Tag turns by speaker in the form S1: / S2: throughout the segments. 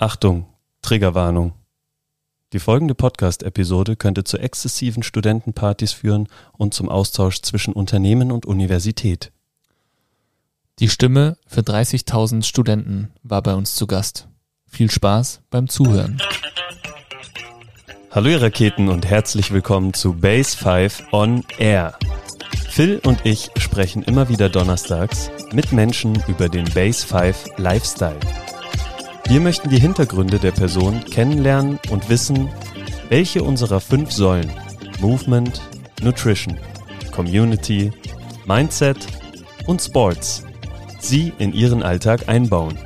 S1: Achtung, Triggerwarnung. Die folgende Podcast-Episode könnte zu exzessiven Studentenpartys führen und zum Austausch zwischen Unternehmen und Universität.
S2: Die Stimme für 30.000 Studenten war bei uns zu Gast. Viel Spaß beim Zuhören.
S1: Hallo ihr Raketen und herzlich willkommen zu Base 5 on Air. Phil und ich sprechen immer wieder donnerstags mit Menschen über den Base 5 Lifestyle. Wir möchten die Hintergründe der Person kennenlernen und wissen, welche unserer fünf Säulen Movement, Nutrition, Community, Mindset und Sports sie in ihren Alltag einbauen.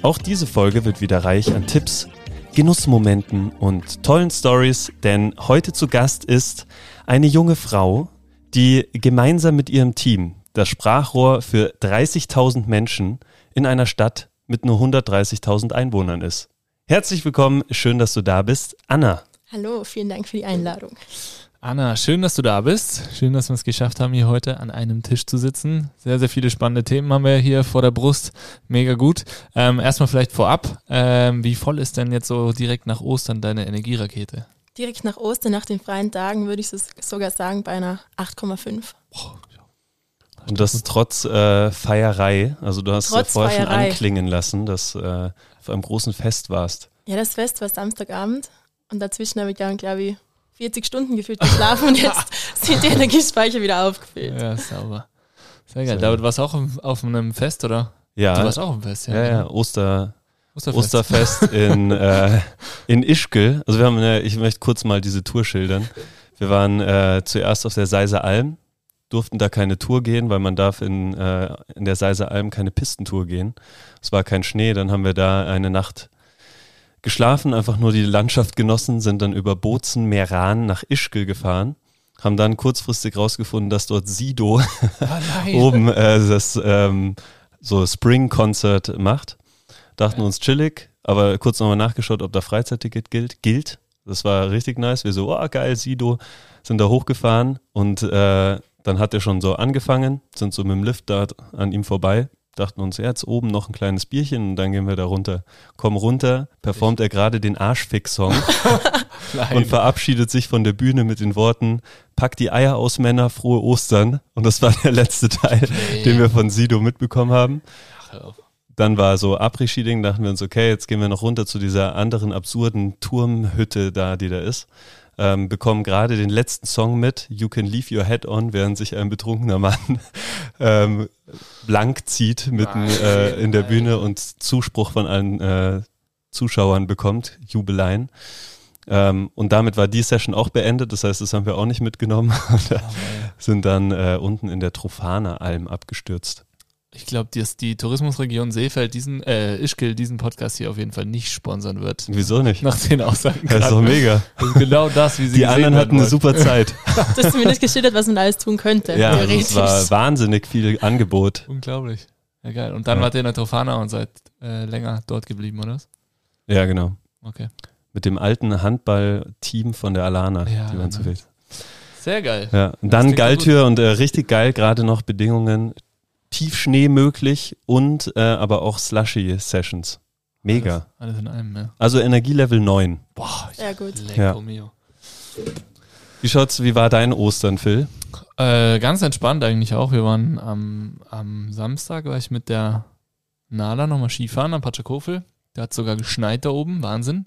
S1: Auch diese Folge wird wieder reich an Tipps, Genussmomenten und tollen Stories, denn heute zu Gast ist eine junge Frau, die gemeinsam mit ihrem Team das Sprachrohr für 30.000 Menschen in einer Stadt mit nur 130.000 Einwohnern ist. Herzlich willkommen, schön, dass du da bist, Anna.
S3: Hallo, vielen Dank für die Einladung.
S2: Anna, schön, dass du da bist. Schön, dass wir es geschafft haben, hier heute an einem Tisch zu sitzen. Sehr, sehr viele spannende Themen haben wir hier vor der Brust. Mega gut. Ähm, erstmal vielleicht vorab, ähm, wie voll ist denn jetzt so direkt nach Ostern deine Energierakete?
S3: Direkt nach Ostern, nach den freien Tagen, würde ich sogar sagen, bei einer 8,5.
S1: Und das ist trotz äh, Feierei. Also du hast
S3: Trotz
S1: ja vorher schon
S3: Feierei.
S1: anklingen lassen, dass äh, auf einem großen Fest warst.
S3: Ja, das Fest war Samstagabend und dazwischen habe ich dann, glaube ich, 40 Stunden gefühlt geschlafen und jetzt sind die Energiespeicher wieder aufgefüllt.
S2: Ja, sauber. Sehr geil.
S1: So.
S2: David, warst du auch auf- auf einem Fest, oder?
S1: Ja,
S2: Du warst auch auf einem Fest, ja.
S1: ja, ja, Oster,
S2: Osterfest.
S1: Osterfest in, äh, in Ischgl. Also wir haben, eine, ich möchte kurz mal diese Tour schildern. Wir waren äh, zuerst auf der Seiser Alm, durften da keine Tour gehen, weil man darf in, äh, in der Seiser Alm keine Pistentour gehen. Es war kein Schnee, dann haben wir da eine Nacht geschlafen, einfach nur die Landschaft genossen, sind dann über Bozen, Meran nach Ischgl gefahren, haben dann kurzfristig rausgefunden, dass dort Sido
S2: nein.
S1: oben äh, das ähm, so Spring Concert macht. Dachten uns chillig, aber kurz nochmal nachgeschaut, ob da Freizeitticket gilt. Gilt. Das war richtig nice. Wir so, oh geil, Sido, sind da hochgefahren und äh, dann hat er schon so angefangen, sind so mit dem Lift da an ihm vorbei. Dachten uns, ja, jetzt oben noch ein kleines Bierchen und dann gehen wir da runter. Kommen runter, performt er gerade den Arschfix-Song und verabschiedet sich von der Bühne mit den Worten, pack die Eier aus Männer, frohe Ostern. Und das war der letzte Teil,
S2: Nee.
S1: den wir von Sido mitbekommen haben. Dann war so Après-Ski-Ding, dachten wir uns, okay, jetzt gehen wir noch runter zu dieser anderen absurden Turmhütte da, die da ist. Ähm, bekommen gerade den letzten Song mit, You Can Leave Your Head On, während sich ein betrunkener Mann ähm, blank zieht mitten
S2: Nein,
S1: äh, in der. Bühne und Zuspruch von allen äh, Zuschauern bekommt, Jubeleien. Ähm, und damit war die Session auch beendet, das heißt, das haben wir auch nicht mitgenommen und
S2: Oh,
S1: sind dann äh, unten in der Trofana-Alm abgestürzt.
S2: Ich glaube, dass die Tourismusregion Seefeld diesen, äh, Ischgl diesen Podcast hier auf jeden Fall nicht sponsern wird.
S1: Wieso nicht?
S2: Nach den Aussagen.
S1: Das ist doch mega.
S2: Das ist genau das, wie sie
S1: Die anderen hatten eine super Zeit.
S3: Du hast zumindest geschildert, was man alles tun könnte.
S1: Ja, also es war wahnsinnig viel Angebot.
S2: Unglaublich. Ja, geil. Und dann
S1: Ja.
S2: wart ihr in der Trofana und seid äh, länger dort geblieben, oder?
S1: Ja, genau.
S2: Okay.
S1: Mit dem alten Handballteam von der Alana.
S2: Ja,
S1: die waren zu
S2: nice. Sehr geil.
S1: Ja. Und dann Galltür und äh, richtig geil, gerade noch Bedingungen. Tiefschnee möglich und äh, aber auch Slushy-Sessions. Mega.
S2: Alles, alles in einem, ja.
S1: Also Energielevel 9.
S2: Boah,
S3: Sehr gut.
S2: Lecco
S1: Ja.
S2: mio.
S1: Wie schaut's, wie war dein Ostern, Phil?
S2: Äh, ganz entspannt eigentlich auch. Wir waren am, am Samstag, war ich mit der Nala nochmal Skifahren am Patschakofel. Da hat sogar geschneit da oben, Wahnsinn.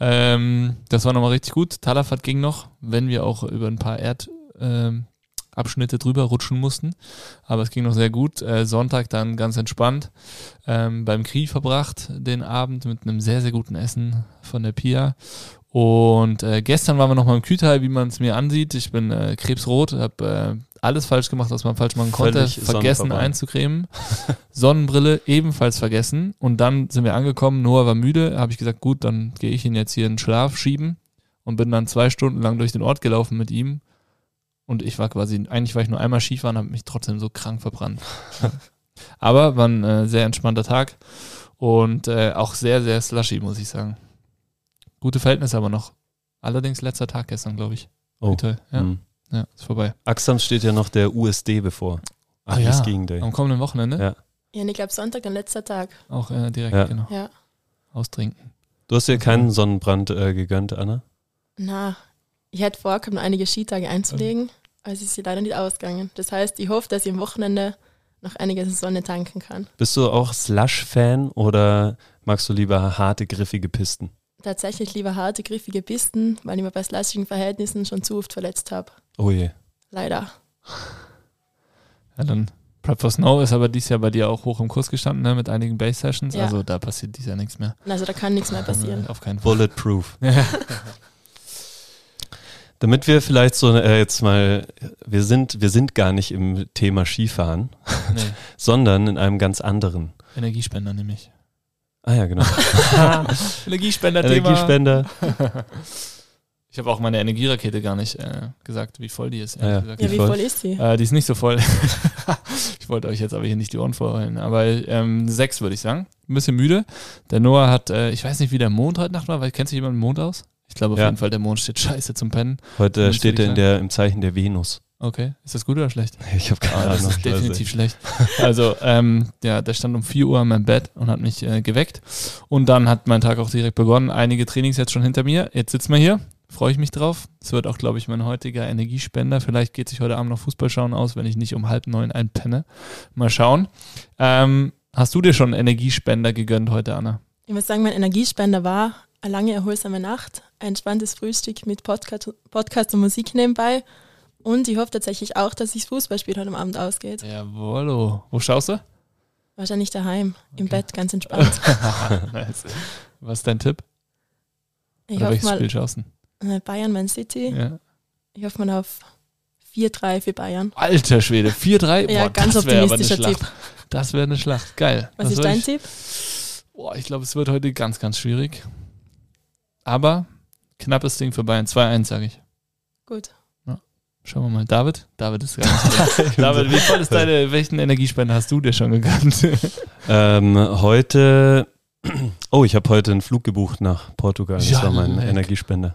S2: Ähm, das war nochmal richtig gut. Talafahrt ging noch, wenn wir auch über ein paar Erdabschnitte ähm, Abschnitte drüber rutschen mussten. Aber es ging noch sehr gut. Äh, Sonntag dann ganz entspannt ähm, beim Krie verbracht, den Abend mit einem sehr, sehr guten Essen von der Pia. Und äh, gestern waren wir nochmal im Kühlteil, wie man es mir ansieht. Ich bin äh, krebsrot, habe äh, alles falsch gemacht, was man falsch machen konnte.
S1: Völlig
S2: vergessen einzucremen. Sonnenbrille ebenfalls vergessen. Und dann sind wir angekommen. Noah war müde. Habe ich gesagt, gut, dann gehe ich ihn jetzt hier in den Schlaf schieben. Und bin dann zwei Stunden lang durch den Ort gelaufen mit ihm. Und ich war quasi, eigentlich war ich nur einmal Skifahren, habe mich trotzdem so krank verbrannt. Aber war ein äh, sehr entspannter Tag. Und äh, auch sehr, sehr slushy, muss ich sagen. Gute Verhältnisse aber noch. Allerdings letzter Tag gestern, glaube ich.
S1: Oh.
S2: Toll. Ja,
S1: Hm.
S2: ja, ist vorbei.
S1: Axam steht ja noch der USD bevor.
S2: Ah ja,
S1: Skiing Day.
S2: Am kommenden Wochenende?
S1: Ja.
S3: Ja, ich glaube Sonntag, dann letzter Tag.
S2: Auch äh, direkt,
S1: Ja.
S2: genau.
S3: Ja.
S2: austrinken.
S1: Du hast dir keinen Sonnenbrand äh, gegönnt, Anna?
S3: Na, ich hätte noch einige Skitage einzulegen, es ist sie leider nicht ausgegangen. Das heißt, ich hoffe, dass ich am Wochenende noch einiges Sonne tanken kann.
S1: Bist du auch Slush-Fan oder magst du lieber harte, griffige Pisten?
S3: Tatsächlich lieber harte, griffige Pisten, weil ich mir bei slushigen Verhältnissen schon zu oft verletzt habe.
S1: Oh je.
S3: Leider.
S2: Ja, dann Prep for Snow ist aber dieses Jahr bei dir auch hoch im Kurs gestanden, ne, mit einigen Base-Sessions.
S3: Ja.
S2: Also da passiert dieses Jahr nichts mehr.
S3: Also da kann nichts mehr passieren.
S2: Auf keinen Fall.
S1: Bulletproof. Damit wir vielleicht so äh, jetzt mal, wir sind, wir sind gar nicht im Thema Skifahren,
S2: Nee,
S1: sondern in einem ganz anderen.
S2: Energiespender nämlich.
S1: Ah ja, genau.
S2: Energiespender-Thema.
S1: Energiespender.
S2: Ich habe auch meine Energierakete gar nicht äh, gesagt, wie voll die ist.
S1: Ja, ja.
S2: ehrlich gesagt.
S3: Ja, wie
S1: voll?
S3: voll ist sie?
S2: Äh, die ist nicht so voll. ich wollte euch jetzt aber hier nicht die Ohren vorheulen. Aber ähm, sechs würde ich sagen. Ein bisschen müde. Der Noah hat, äh, ich weiß nicht, wie der Mond heute Nacht war, weil kennst du jemanden mit Mond aus? Ich glaube auf
S1: Ja.
S2: jeden Fall, der Mond steht scheiße zum Pennen.
S1: Heute steht er in der, im Zeichen der Venus.
S2: Okay. Ist das gut oder schlecht?
S1: Ich habe keine
S2: Ah, das
S1: Ahnung.
S2: ist definitiv schlecht. Also, ähm, ja, der stand um 4 Uhr an meinem Bett und hat mich äh, geweckt. Und dann hat mein Tag auch direkt begonnen. Einige Trainings jetzt schon hinter mir. Jetzt sitzen wir hier. Freue ich mich drauf. Es wird auch, glaube ich, mein heutiger Energiespender. Vielleicht geht sich heute Abend noch Fußball schauen aus, wenn ich nicht um halb neun einpenne. Mal schauen. Ähm, hast du dir schon einen Energiespender gegönnt heute, Anna?
S3: Ich muss sagen, mein Energiespender war eine lange erholsame Nacht, ein entspanntes Frühstück mit Podcast, Podcast und Musik nebenbei. Und ich hoffe tatsächlich auch, dass sich das Fußballspiel heute am Abend ausgeht.
S2: Jawollo. Wo schaust du?
S3: Wahrscheinlich daheim, im
S2: Okay.
S3: Bett, ganz entspannt.
S2: nice. Was ist dein Tipp?
S3: Ich
S2: Oder
S3: hoffe
S2: welches
S3: mal,
S2: Spiel schaust du?
S3: äh, Bayern, Man City.
S2: Ja.
S3: Ich hoffe mal auf 4-3 für Bayern.
S2: Alter Schwede, 4-3?
S3: Ja,
S2: Boah,
S3: ganz
S2: das
S3: optimistischer. Tipp.
S2: Das wäre eine Schlacht. Geil.
S3: Was
S2: Das
S3: ist dein
S2: ich,
S3: Tipp?
S2: Boah, ich glaube, es wird heute ganz, ganz schwierig. Aber knappes Ding für Bayern. 2-1, sage ich.
S3: Gut.
S2: Schauen wir mal. David? David ist drin. David, wie voll ist deine, welchen Energiespender hast du dir schon gegönnt?
S1: Ähm, heute, oh, ich habe heute einen Flug gebucht nach Portugal. Das
S2: Ja,
S1: war mein
S2: leck.
S1: Energiespender.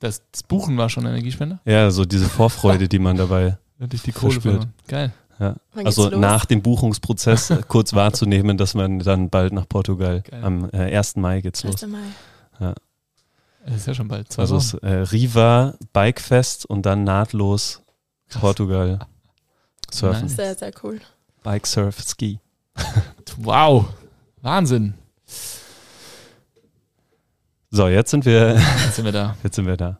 S2: Das, das Buchen war schon Energiespender?
S1: Ja, so diese Vorfreude, die man dabei,
S2: Hatte ich die Kohle
S1: Verspürt.
S2: Geil.
S1: ja. Also
S3: los?
S1: nach dem Buchungsprozess kurz wahrzunehmen, dass man dann bald nach Portugal
S2: Geil.
S1: am äh, 1. Mai geht's
S3: 1.
S1: los.
S3: Mai.
S2: Das ist ja schon bald. Zwei
S1: Also es äh, Riva, Bikefest und dann nahtlos Portugal surfen.
S2: Nice.
S3: Sehr, sehr cool.
S1: Bike, Surf, Ski.
S2: Wow. Wahnsinn.
S1: So, jetzt sind wir
S2: Jetzt sind wir da.
S1: Jetzt sind wir da.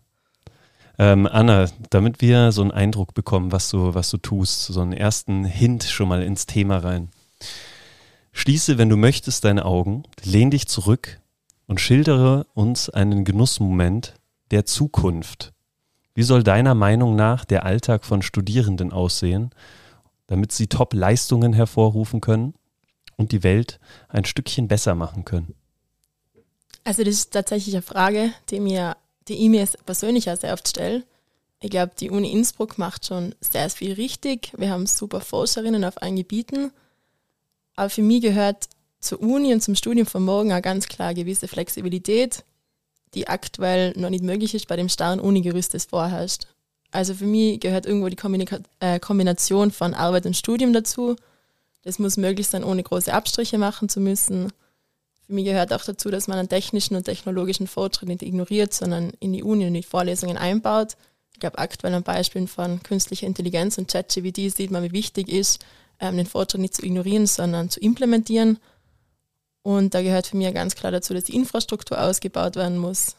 S1: Ähm, Anna, damit wir so einen Eindruck bekommen, was du, was du tust, so einen ersten Hint schon mal ins Thema rein. Schließe, wenn du möchtest, deine Augen, lehn dich zurück und schildere uns einen Genussmoment der Zukunft. Wie soll deiner Meinung nach der Alltag von Studierenden aussehen, damit sie Top-Leistungen hervorrufen können und die Welt ein Stückchen besser machen können?
S3: Also das ist tatsächlich eine Frage, die mir, die ich mir persönlich auch sehr oft stelle. Ich glaube, die Uni Innsbruck macht schon sehr viel richtig. Wir haben super Forscherinnen auf allen Gebieten. Aber für mich gehört zur Uni und zum Studium von morgen auch ganz klar gewisse Flexibilität, die aktuell noch nicht möglich ist bei dem starren Uni-Gerüst, das vorherrscht. Also für mich gehört irgendwo die Kommunika äh, Kombination von Arbeit und Studium dazu. Das muss möglich sein, ohne große Abstriche machen zu müssen. Für mich gehört auch dazu, dass man einen technischen und technologischen Fortschritt nicht ignoriert, sondern in die Uni und die Vorlesungen einbaut. Ich glaube, aktuell an Beispielen von künstlicher Intelligenz und ChatGPT sieht man, wie wichtig ist, ähm, den Fortschritt nicht zu ignorieren, sondern zu implementieren. Und da gehört für mich ganz klar dazu, dass die Infrastruktur ausgebaut werden muss,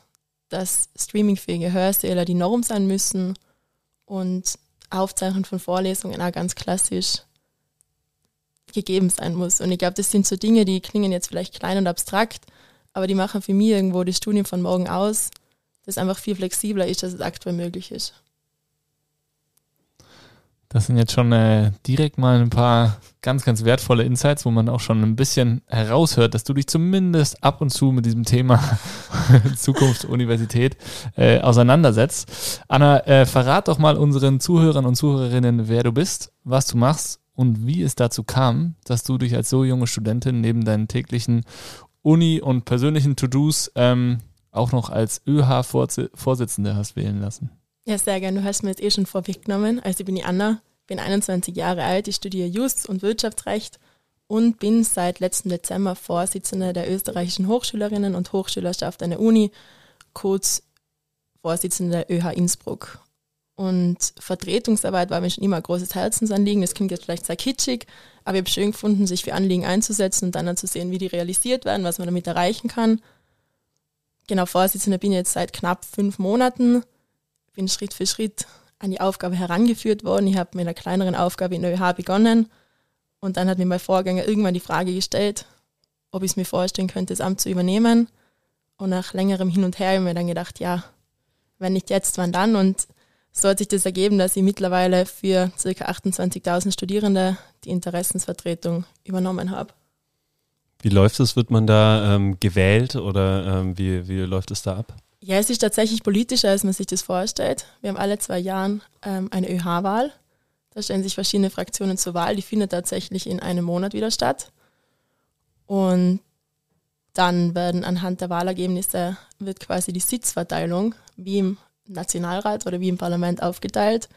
S3: dass streamingfähige Hörsäle die Norm sein müssen und Aufzeichnung von Vorlesungen auch ganz klassisch gegeben sein muss. Und ich glaube, das sind so Dinge, die klingen jetzt vielleicht klein und abstrakt, aber die machen für mich irgendwo das Studium von morgen aus, das einfach viel flexibler ist, als es aktuell möglich ist.
S2: Das sind jetzt schon äh, direkt mal ein paar ganz, ganz wertvolle Insights, wo man auch schon ein bisschen heraushört, dass du dich zumindest ab und zu mit diesem Thema Zukunft Universität äh, auseinandersetzt. Anna, äh, verrat doch mal unseren Zuhörern und Zuhörerinnen, wer du bist, was du machst und wie es dazu kam, dass du dich als so junge Studentin neben deinen täglichen Uni- und persönlichen To-Dos ähm, auch noch als ÖH-Vorsitzende hast wählen lassen.
S3: Ja, sehr gerne. Du hast mir jetzt eh schon vorweggenommen. Also ich bin die Anna, bin 21 Jahre alt, ich studiere Just und Wirtschaftsrecht und bin seit letztem Dezember Vorsitzende der österreichischen Hochschülerinnen und Hochschülerschaft an der Uni, kurz Vorsitzende der ÖH Innsbruck. Und Vertretungsarbeit war mir schon immer ein großes Herzensanliegen. Das klingt jetzt vielleicht sehr kitschig, aber ich habe schön gefunden, sich für Anliegen einzusetzen und dann, dann zu sehen, wie die realisiert werden, was man damit erreichen kann. Genau, Vorsitzende bin ich jetzt seit knapp fünf Monaten, bin Schritt für Schritt an die Aufgabe herangeführt worden. Ich habe mit einer kleineren Aufgabe in der ÖH begonnen und dann hat mir mein Vorgänger irgendwann die Frage gestellt, ob ich es mir vorstellen könnte, das Amt zu übernehmen. Und nach längerem Hin und Her habe ich mir dann gedacht, ja, wenn nicht jetzt, wann dann? Und so hat sich das ergeben, dass ich mittlerweile für ca. 28.000 Studierende die Interessensvertretung übernommen habe.
S1: Wie läuft es? Wird man da ähm, gewählt oder ähm, wie, wie läuft es da ab?
S3: Ja, es ist tatsächlich politischer, als man sich das vorstellt. Wir haben alle zwei Jahre ähm, eine ÖH-Wahl. Da stellen sich verschiedene Fraktionen zur Wahl. Die findet tatsächlich in einem Monat wieder statt. Und dann werden anhand der Wahlergebnisse wird quasi die Sitzverteilung wie im Nationalrat oder wie im Parlament aufgeteilt.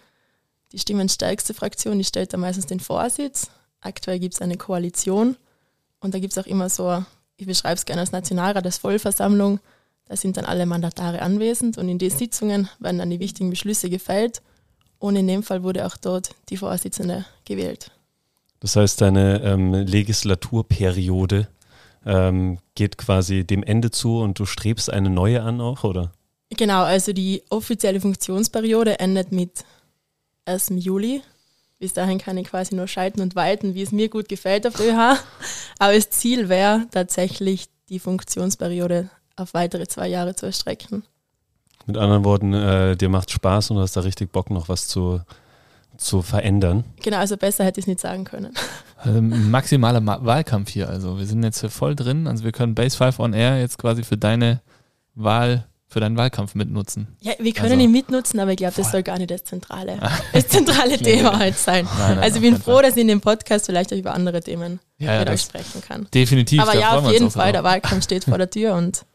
S3: Die stimmenstärkste Fraktion, die stellt dann meistens den Vorsitz. Aktuell gibt es eine Koalition und da gibt es auch immer so, ich beschreibe es gerne als Nationalrat, als Vollversammlung. Da sind dann alle Mandatare anwesend und in den Sitzungen werden dann die wichtigen Beschlüsse gefällt. Und in dem Fall wurde auch dort die Vorsitzende gewählt.
S1: Das heißt, deine ähm, Legislaturperiode ähm, geht quasi dem Ende zu und du strebst eine neue an auch, oder?
S3: Genau, also die offizielle Funktionsperiode endet mit 1. Juli. Bis dahin kann ich quasi nur schalten und walten, wie es mir gut gefällt auf der ÖH. Aber das Ziel wäre tatsächlich, die Funktionsperiode auf weitere zwei Jahre zu erstrecken.
S1: Mit anderen Worten, äh, dir macht Spaß und du hast da richtig Bock, noch was zu, zu verändern.
S3: Genau, also besser hätte ich es nicht sagen können.
S2: Also maximaler Ma Wahlkampf hier. Also wir sind jetzt voll drin. Also wir können Base 5 on Air jetzt quasi für deine Wahl für deinen Wahlkampf mitnutzen.
S3: Ja, wir können also, ihn mitnutzen, aber ich glaube, das soll gar nicht das zentrale, das zentrale Thema halt sein. Nein, nein, also ich bin froh, dass ich in dem Podcast vielleicht auch über andere Themen ja, mit euch sprechen kann.
S2: Definitiv.
S3: Aber ja, auf jeden Fall, der Wahlkampf steht vor der Tür und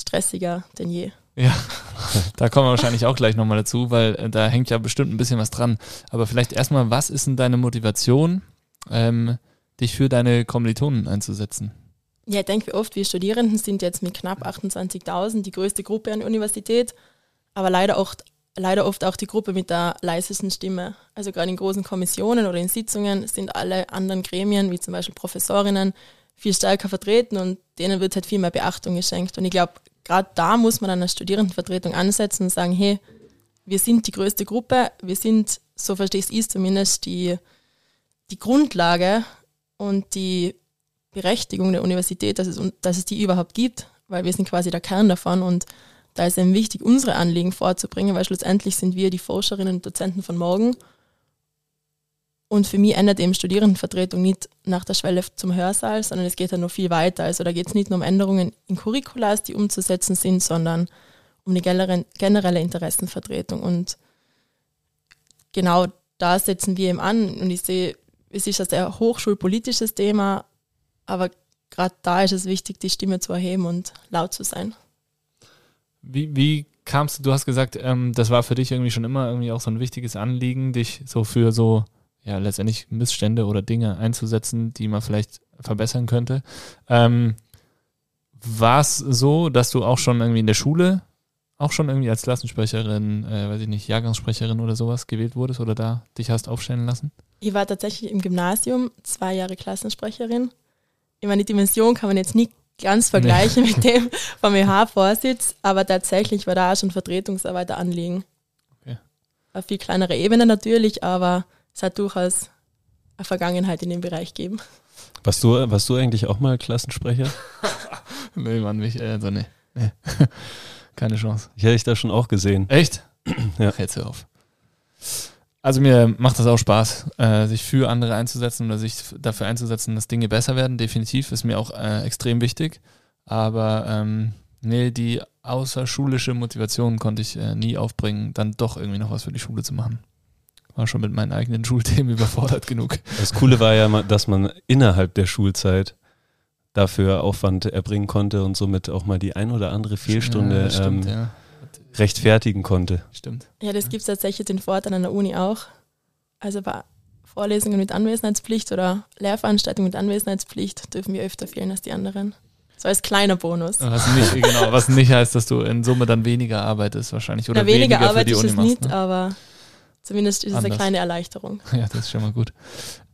S3: stressiger denn je.
S2: Ja, da kommen wir wahrscheinlich auch gleich nochmal dazu, weil äh, da hängt ja bestimmt ein bisschen was dran. Aber vielleicht erstmal, was ist denn deine Motivation, ähm, dich für deine Kommilitonen einzusetzen?
S3: Ja, ich denke, oft wir Studierenden sind jetzt mit knapp 28.000 die größte Gruppe an der Universität, aber leider oft, leider oft auch die Gruppe mit der leisesten Stimme. Also gerade in großen Kommissionen oder in Sitzungen sind alle anderen Gremien, wie zum Beispiel Professorinnen, viel stärker vertreten und denen wird halt viel mehr Beachtung geschenkt. Und ich glaube, gerade da muss man dann als Studierendenvertretung ansetzen und sagen, hey, wir sind die größte Gruppe, wir sind, so verstehe ich es zumindest, die, die Grundlage und die Berechtigung der Universität, dass es, dass es die überhaupt gibt, weil wir sind quasi der Kern davon und da ist eben wichtig, unsere Anliegen vorzubringen, weil schlussendlich sind wir die Forscherinnen und Dozenten von morgen. Und für mich ändert eben Studierendenvertretung nicht nach der Schwelle zum Hörsaal, sondern es geht ja noch viel weiter. Also da geht es nicht nur um Änderungen in Curriculas, die umzusetzen sind, sondern um die generelle Interessenvertretung. Und genau da setzen wir eben an. Und ich sehe, es ist ein sehr hochschulpolitisches Thema, aber gerade da ist es wichtig, die Stimme zu erheben und laut zu sein.
S2: Wie, wie kamst du, du hast gesagt, ähm, das war für dich irgendwie schon immer irgendwie auch so ein wichtiges Anliegen, dich so für so, ja, letztendlich Missstände oder Dinge einzusetzen, die man vielleicht verbessern könnte. Ähm, war es so, dass du auch schon irgendwie in der Schule auch schon irgendwie als Klassensprecherin, äh, weiß ich nicht, Jahrgangssprecherin oder sowas gewählt wurdest oder da dich hast aufstellen lassen?
S3: Ich war tatsächlich im Gymnasium zwei Jahre Klassensprecherin ich meine, die Dimension kann man jetzt nicht ganz vergleichen nee. mit dem vom EH-Vorsitz, aber tatsächlich war da auch schon Vertretungsarbeit anliegen. Okay. Auf viel kleinere Ebene natürlich, aber es hat durchaus eine Vergangenheit in dem Bereich gegeben.
S1: Warst du, warst du eigentlich auch mal Klassensprecher?
S2: nee, Mann, mich, also nee. nee. Keine Chance.
S1: Ich hätte dich da schon auch gesehen.
S2: Echt? ja. Ach, jetzt hör auf. Also mir macht das auch Spaß, äh, sich für andere einzusetzen oder sich dafür einzusetzen, dass Dinge besser werden. Definitiv ist mir auch äh, extrem wichtig. Aber ähm, nee, die außerschulische Motivation konnte ich äh, nie aufbringen, dann doch irgendwie noch was für die Schule zu machen. War schon mit meinen eigenen Schulthemen überfordert genug.
S1: Das Coole war ja, dass man innerhalb der Schulzeit dafür Aufwand erbringen konnte und somit auch mal die ein oder andere Fehlstunde ja, stimmt, ähm, ja rechtfertigen konnte.
S2: Stimmt.
S3: Ja, das gibt es tatsächlich den Vorteil an der Uni auch. Also Vorlesungen mit Anwesenheitspflicht oder Lehrveranstaltungen mit Anwesenheitspflicht dürfen wir öfter fehlen als die anderen. So als kleiner Bonus.
S2: Was nicht, genau, was nicht heißt, dass du in Summe dann weniger arbeitest wahrscheinlich. Oder
S3: Na, weniger,
S2: weniger
S3: Arbeit
S2: für die
S3: ist
S2: Uni
S3: es
S2: machst,
S3: nicht,
S2: ne?
S3: aber zumindest ist es eine kleine Erleichterung.
S2: Ja, das ist schon mal gut.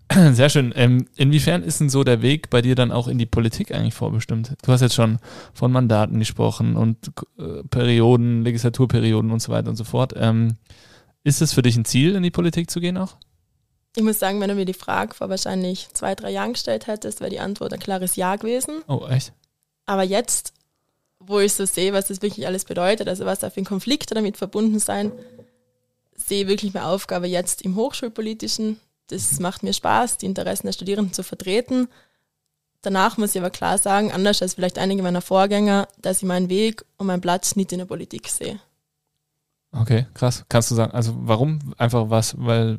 S2: Sehr schön. Ähm, inwiefern ist denn so der Weg bei dir dann auch in die Politik eigentlich vorbestimmt? Du hast jetzt schon von Mandaten gesprochen und äh, Perioden, Legislaturperioden und so weiter und so fort. Ähm, ist es für dich ein Ziel, in die Politik zu gehen auch?
S3: Ich muss sagen, wenn du mir die Frage vor wahrscheinlich zwei, drei Jahren gestellt hättest, wäre die Antwort ein klares Ja gewesen.
S2: Oh, echt?
S3: Aber jetzt, wo ich so sehe, was das wirklich alles bedeutet, also was da für Konflikte damit verbunden sein, sehe ich wirklich meine Aufgabe jetzt im Hochschulpolitischen. Das macht mir Spaß, die Interessen der Studierenden zu vertreten. Danach muss ich aber klar sagen, anders als vielleicht einige meiner Vorgänger, dass ich meinen Weg und meinen Platz nicht in der Politik sehe.
S2: Okay, krass. Kannst du sagen, also warum? Einfach was, weil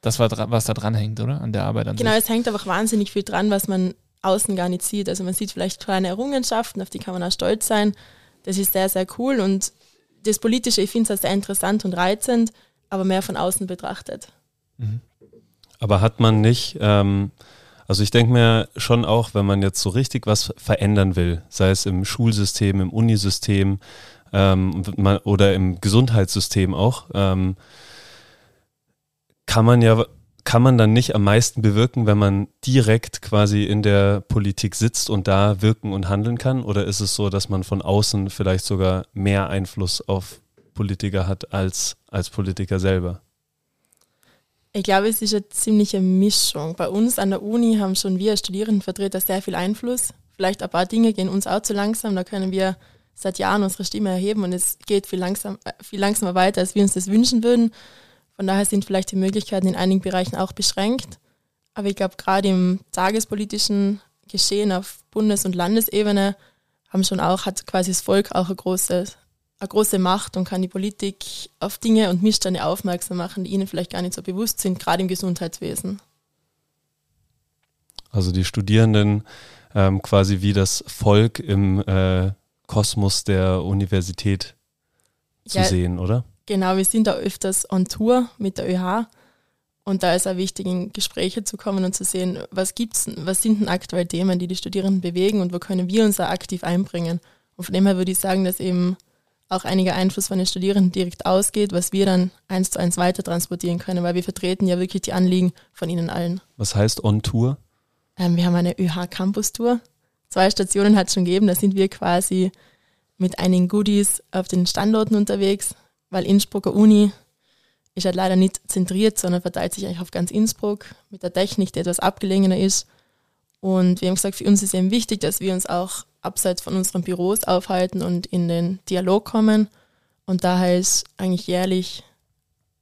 S2: das war was da dran hängt, oder? An der Arbeit an
S3: Genau,
S2: sich.
S3: es hängt einfach wahnsinnig viel dran, was man außen gar nicht sieht. Also man sieht vielleicht kleine Errungenschaften, auf die kann man auch stolz sein. Das ist sehr, sehr cool und das Politische, ich finde es auch sehr interessant und reizend, aber mehr von außen betrachtet.
S2: Mhm.
S1: Aber hat man nicht, ähm, also ich denke mir schon auch, wenn man jetzt so richtig was verändern will, sei es im Schulsystem, im Unisystem ähm, oder im Gesundheitssystem auch, ähm, kann man ja, kann man dann nicht am meisten bewirken, wenn man direkt quasi in der Politik sitzt und da wirken und handeln kann? Oder ist es so, dass man von außen vielleicht sogar mehr Einfluss auf Politiker hat als als Politiker selber?
S3: Ich glaube, es ist eine ziemliche Mischung. Bei uns an der Uni haben schon wir Studierendenvertreter sehr viel Einfluss. Vielleicht ein paar Dinge gehen uns auch zu langsam, da können wir seit Jahren unsere Stimme erheben und es geht viel, langsam, viel langsamer weiter, als wir uns das wünschen würden. Von daher sind vielleicht die Möglichkeiten in einigen Bereichen auch beschränkt. Aber ich glaube, gerade im tagespolitischen Geschehen auf Bundes- und Landesebene haben schon auch, hat quasi das Volk auch eine große, eine große Macht und kann die Politik auf Dinge und Missstände aufmerksam machen, die ihnen vielleicht gar nicht so bewusst sind, gerade im Gesundheitswesen.
S1: Also die Studierenden ähm, quasi wie das Volk im äh, Kosmos der Universität zu
S3: Ja.
S1: sehen, oder?
S3: Genau, wir sind da öfters on Tour mit der ÖH und da ist auch wichtig, in Gespräche zu kommen und zu sehen, was gibt's, was sind denn aktuell Themen, die die Studierenden bewegen und wo können wir uns da aktiv einbringen. Und von dem her würde ich sagen, dass eben auch einiger Einfluss von den Studierenden direkt ausgeht, was wir dann eins zu eins weiter transportieren können, weil wir vertreten ja wirklich die Anliegen von ihnen allen.
S1: Was heißt On Tour?
S3: Ähm, wir haben eine ÖH Campus Tour. Zwei Stationen hat es schon gegeben. Da sind wir quasi mit einigen Goodies auf den Standorten unterwegs, weil Innsbrucker Uni ist halt leider nicht zentriert, sondern verteilt sich eigentlich auf ganz Innsbruck mit der Technik, die etwas abgelegener ist. Und wir haben gesagt, für uns ist eben wichtig, dass wir uns auch abseits von unseren Büros aufhalten und in den Dialog kommen. Und daher ist eigentlich jährlich,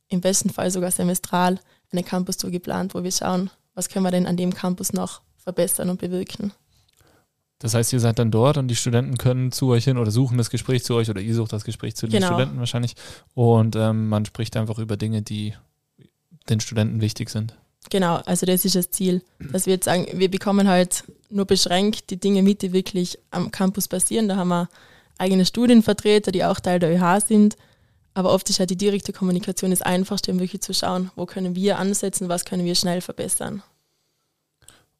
S3: im besten Fall sogar semestral, eine Campus-Tour geplant, wo wir schauen, was können wir denn an dem Campus noch verbessern und bewirken.
S2: Das heißt, ihr seid dann dort und die Studenten können zu euch hin oder suchen das Gespräch zu euch oder ihr sucht das Gespräch zu den
S3: Genau.
S2: Studenten wahrscheinlich. Und ähm, man spricht einfach über Dinge, die den Studenten wichtig sind.
S3: Genau, also das ist das Ziel, dass wir jetzt sagen, wir bekommen halt nur beschränkt die Dinge mit, die wirklich am Campus passieren. Da haben wir eigene Studienvertreter, die auch Teil der ÖH sind. Aber oft ist halt die direkte Kommunikation das Einfachste, um wirklich zu schauen, wo können wir ansetzen, was können wir schnell verbessern.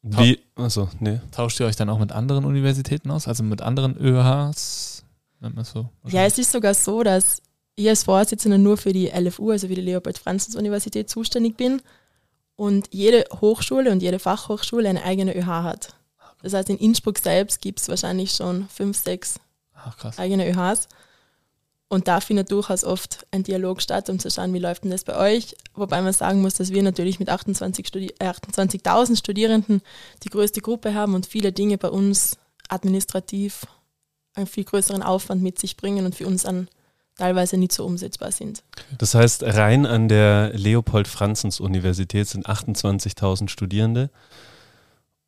S1: Wie? Also, nee.
S2: Tauscht ihr euch dann auch mit anderen Universitäten aus, also mit anderen ÖHs? Nennt man so?
S3: Ja, es ist sogar so, dass ich als Vorsitzende nur für die LFU, also für die Leopold-Franzens-Universität, zuständig bin und jede Hochschule und jede Fachhochschule eine eigene ÖH hat. Das heißt, in Innsbruck selbst gibt es wahrscheinlich schon fünf, sechs
S2: Ach,
S3: eigene ÖHs. Und da findet durchaus oft ein Dialog statt, um zu schauen, wie läuft denn das bei euch. Wobei man sagen muss, dass wir natürlich mit 28 Studi äh, 28.000 Studierenden die größte Gruppe haben und viele Dinge bei uns administrativ einen viel größeren Aufwand mit sich bringen und für uns dann teilweise nicht so umsetzbar sind.
S1: Das heißt, rein an der Leopold-Franzens-Universität sind 28.000 Studierende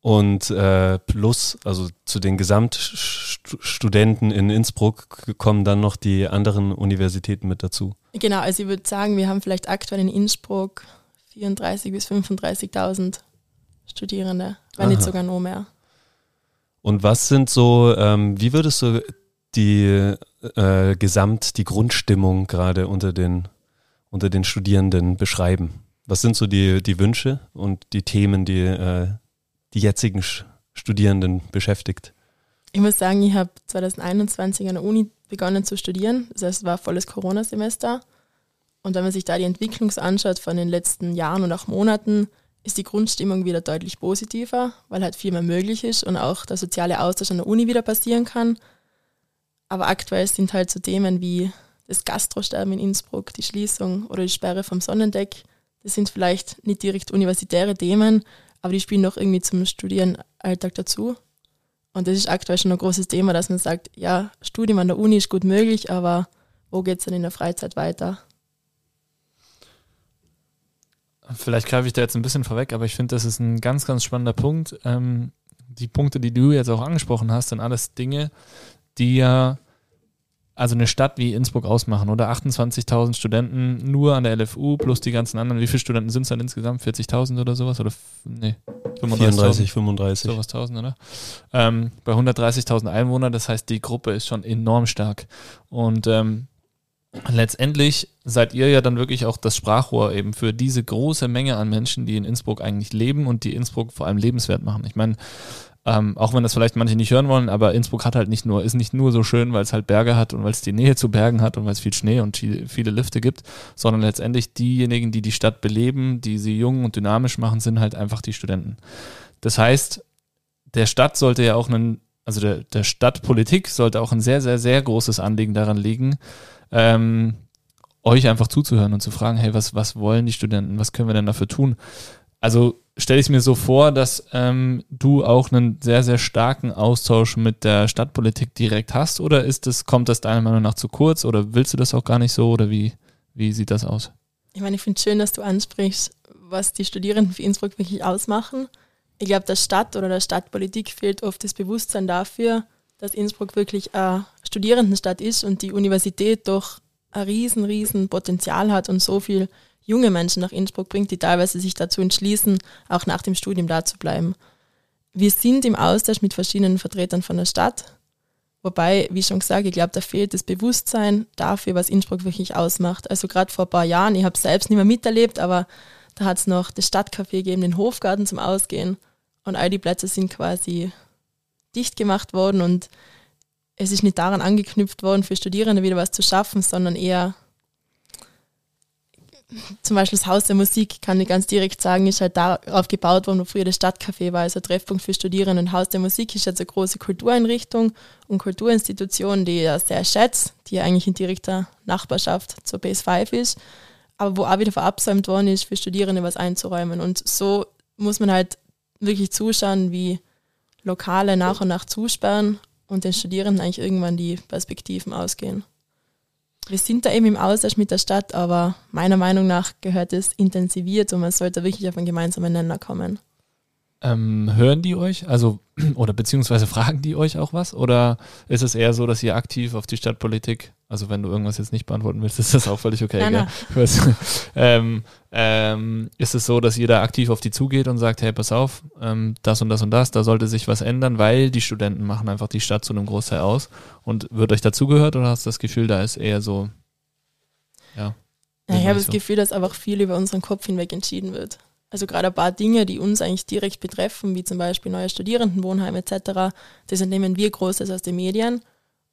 S1: und äh, plus, also zu den Gesamtstudenten in Innsbruck kommen dann noch die anderen Universitäten mit dazu.
S3: Genau, also ich würde sagen, wir haben vielleicht aktuell in Innsbruck 34.000 bis 35.000 Studierende, wenn nicht
S1: Aha.
S3: sogar noch mehr.
S1: Und was sind so, ähm, wie würdest du die äh, Gesamt, die Grundstimmung gerade unter den, unter den Studierenden beschreiben? Was sind so die, die Wünsche und die Themen, die äh, die jetzigen Studierenden beschäftigt?
S3: Ich muss sagen, ich habe 2021 an der Uni begonnen zu studieren. Das heißt, es war volles Corona-Semester. Und wenn man sich da die Entwicklung anschaut von den letzten Jahren und auch Monaten, ist die Grundstimmung wieder deutlich positiver, weil halt viel mehr möglich ist und auch der soziale Austausch an der Uni wieder passieren kann. Aber aktuell sind halt so Themen wie das Gastrosterben in Innsbruck, die Schließung oder die Sperre vom Sonnendeck. Das sind vielleicht nicht direkt universitäre Themen, aber die spielen doch irgendwie zum Studienalltag dazu. Und das ist aktuell schon ein großes Thema, dass man sagt, ja, Studium an der Uni ist gut möglich, aber wo geht es dann in der Freizeit weiter?
S2: Vielleicht greife ich da jetzt ein bisschen vorweg, aber ich finde, das ist ein ganz, ganz spannender Punkt. Ähm, die Punkte, die du jetzt auch angesprochen hast, sind alles Dinge, die ja also eine Stadt wie Innsbruck ausmachen oder 28.000 Studenten nur an der LFU plus die ganzen anderen. Wie viele Studenten sind es dann insgesamt? 40.000 oder sowas? Oder nee,
S1: 34, 35.
S2: Sowas 1000, oder? Ähm, bei 130.000 Einwohnern, das heißt, die Gruppe ist schon enorm stark. Und ähm, letztendlich seid ihr ja dann wirklich auch das Sprachrohr eben für diese große Menge an Menschen, die in Innsbruck eigentlich leben und die Innsbruck vor allem lebenswert machen. Ich meine, ähm, auch wenn das vielleicht manche nicht hören wollen, aber Innsbruck hat halt nicht nur, ist nicht nur so schön, weil es halt Berge hat und weil es die Nähe zu Bergen hat und weil es viel Schnee und viele Lifte gibt, sondern letztendlich diejenigen, die die Stadt beleben, die sie jung und dynamisch machen, sind halt einfach die Studenten. Das heißt, der Stadt sollte ja auch einen, also der, der Stadtpolitik sollte auch ein sehr, sehr, sehr großes Anliegen daran liegen, ähm, euch einfach zuzuhören und zu fragen, hey, was, was wollen die Studenten, was können wir denn dafür tun? Also stelle ich mir so vor, dass ähm, du auch einen sehr, sehr starken Austausch mit der Stadtpolitik direkt hast oder ist das, kommt das deiner Meinung nach zu kurz oder willst du das auch gar nicht so oder wie, wie sieht das aus?
S3: Ich meine, ich finde es schön, dass du ansprichst, was die Studierenden für Innsbruck wirklich ausmachen. Ich glaube, der Stadt oder der Stadtpolitik fehlt oft das Bewusstsein dafür, dass Innsbruck wirklich eine Studierendenstadt ist und die Universität doch ein riesen, riesen Potenzial hat und so viel junge Menschen nach Innsbruck bringt, die teilweise sich dazu entschließen, auch nach dem Studium da zu bleiben. Wir sind im Austausch mit verschiedenen Vertretern von der Stadt, wobei, wie schon gesagt, ich glaube, da fehlt das Bewusstsein dafür, was Innsbruck wirklich ausmacht. Also gerade vor ein paar Jahren, ich habe es selbst nicht mehr miterlebt, aber da hat es noch das Stadtcafé gegeben, den Hofgarten zum Ausgehen und all die Plätze sind quasi dicht gemacht worden und es ist nicht daran angeknüpft worden, für Studierende wieder was zu schaffen, sondern eher zum Beispiel das Haus der Musik, kann ich ganz direkt sagen, ist halt darauf gebaut worden, wo früher das Stadtcafé war, also Treffpunkt für Studierende. Und Haus der Musik ist jetzt eine große Kultureinrichtung und Kulturinstitution, die ich sehr schätze, die eigentlich in direkter Nachbarschaft zur Base 5 ist, aber wo auch wieder verabsäumt worden ist, für Studierende was einzuräumen. Und so muss man halt wirklich zuschauen, wie Lokale nach und nach zusperren und den Studierenden eigentlich irgendwann die Perspektiven ausgehen. Wir sind da eben im Austausch mit der Stadt, aber meiner Meinung nach gehört es intensiviert und man sollte wirklich auf einen gemeinsamen Nenner kommen.
S2: Ähm, hören die euch? Also, oder beziehungsweise fragen die euch auch was? Oder ist es eher so, dass ihr aktiv auf die Stadtpolitik, also wenn du irgendwas jetzt nicht beantworten willst, ist das auch völlig okay, nein, gell? ähm, ähm, ist es so, dass ihr da aktiv auf die zugeht und sagt, hey, pass auf, ähm, das und das und das, da sollte sich was ändern, weil die Studenten machen einfach die Stadt zu einem Großteil aus. Und wird euch dazugehört oder hast du das Gefühl, da ist eher so,
S3: ja? ja ich habe das so. Gefühl, dass einfach viel über unseren Kopf hinweg entschieden wird. Also gerade ein paar Dinge, die uns eigentlich direkt betreffen, wie zum Beispiel neue Studierendenwohnheime etc., das entnehmen wir Großes aus den Medien.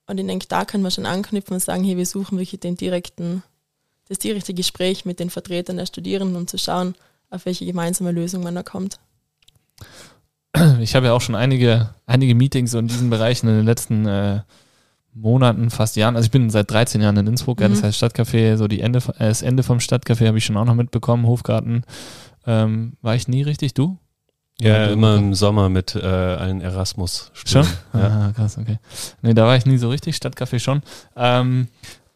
S3: Und ich denke, da können wir schon anknüpfen und sagen, hey, wir suchen wirklich den direkten, das direkte Gespräch mit den Vertretern der Studierenden, um zu schauen, auf welche gemeinsame Lösung man da kommt.
S2: Ich habe ja auch schon einige, einige Meetings so in diesen Bereichen in den letzten äh, Monaten, fast Jahren. Also ich bin seit 13 Jahren in Innsbruck, mhm. ja, das heißt Stadtcafé, so die Ende, äh, das Ende vom Stadtcafé habe ich schon auch noch mitbekommen, Hofgarten ähm, war ich nie richtig, du?
S1: Ja, immer im Sommer mit äh, einem Erasmus.
S2: Schon? Ja. Ah, krass, okay. Nee, da war ich nie so richtig, Stadtcafé schon. Ähm,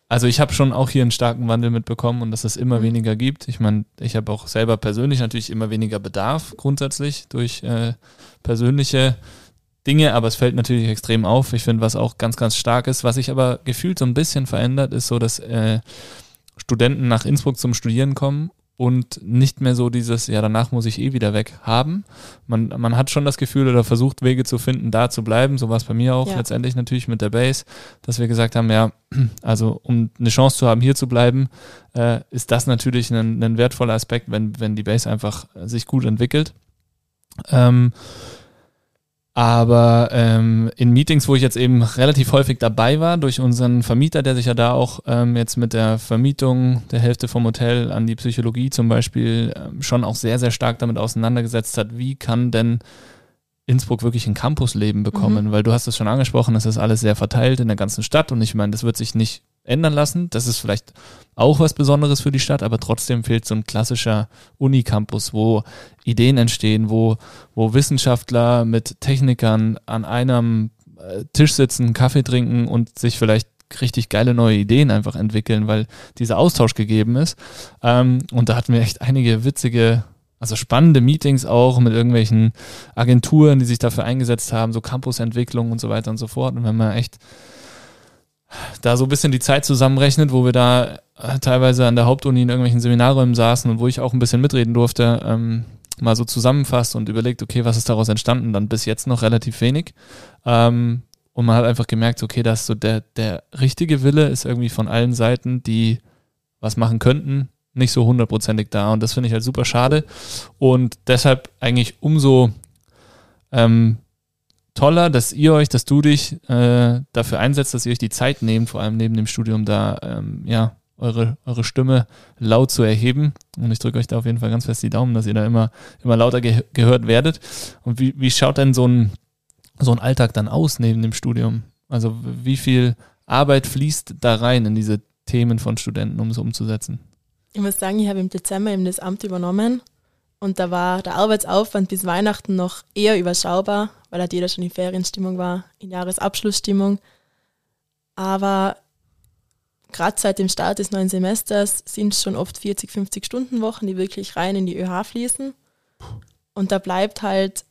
S2: also ich habe schon auch hier einen starken Wandel mitbekommen und dass es immer mhm. weniger gibt. Ich meine, ich habe auch selber persönlich natürlich immer weniger Bedarf grundsätzlich durch äh, persönliche Dinge, aber es fällt natürlich extrem auf. Ich finde, was auch ganz, ganz stark ist, was sich aber gefühlt so ein bisschen verändert, ist so, dass äh, Studenten nach Innsbruck zum Studieren kommen und nicht mehr so dieses, ja, danach muss ich eh wieder weg haben. Man, man hat schon das Gefühl oder versucht Wege zu finden, da zu bleiben. So war es bei mir auch
S3: Ja.
S2: letztendlich natürlich mit der Base, dass wir gesagt haben, ja, also um eine Chance zu haben, hier zu bleiben, äh, ist das natürlich ein, ein wertvoller Aspekt, wenn, wenn die Base einfach sich gut entwickelt. Ähm, aber ähm, in Meetings, wo ich jetzt eben relativ häufig dabei war, durch unseren Vermieter, der sich ja da auch ähm, jetzt mit der Vermietung der Hälfte vom Hotel an die Psychologie zum Beispiel ähm, schon auch sehr, sehr stark damit auseinandergesetzt hat, wie kann denn Innsbruck wirklich ein Campusleben bekommen? Weil du hast es schon angesprochen, es ist alles sehr verteilt in der ganzen Stadt und ich meine, das wird sich nicht ändern lassen. Das ist vielleicht auch was Besonderes für die Stadt, aber trotzdem fehlt so ein klassischer Unicampus, wo Ideen entstehen, wo, wo Wissenschaftler mit Technikern an einem äh, Tisch sitzen, Kaffee trinken und sich vielleicht richtig geile neue Ideen einfach entwickeln, weil dieser Austausch gegeben ist. Ähm, und da hatten wir echt einige witzige, also spannende Meetings auch mit irgendwelchen Agenturen, die sich dafür eingesetzt haben, so Campusentwicklung und so weiter und so fort. Und wenn man echt da so ein bisschen die Zeit zusammenrechnet, wo wir da äh, teilweise an der Hauptuni in irgendwelchen Seminarräumen saßen und wo ich auch ein bisschen mitreden durfte, ähm, mal so zusammenfasst und überlegt, okay, was ist daraus entstanden, dann bis jetzt noch relativ wenig. Ähm, und man hat einfach gemerkt, okay, dass so der, der richtige Wille ist irgendwie von allen Seiten, die was machen könnten, nicht so hundertprozentig da. Und das finde ich halt super schade. Und deshalb eigentlich umso ähm, toller, dass ihr euch, dass du dich äh, dafür einsetzt, dass ihr euch die Zeit nehmt, vor allem neben dem Studium da, ähm, ja, eure, eure Stimme laut zu erheben. Und ich drücke euch da auf jeden Fall ganz fest die Daumen, dass ihr da immer, immer lauter ge gehört werdet. Und wie, wie schaut denn so ein, so ein Alltag dann aus neben dem Studium? Also wie viel Arbeit fließt da rein in diese Themen von Studenten, um es umzusetzen?
S3: Ich muss sagen, ich habe im Dezember eben das Amt übernommen und da war der Arbeitsaufwand bis Weihnachten noch eher überschaubar, weil halt jeder schon in Ferienstimmung war, in Jahresabschlussstimmung. Aber gerade seit dem Start des neuen Semesters sind es schon oft 40, 50 Stunden Wochen, die wirklich rein in die ÖH fließen. Und da bleibt halt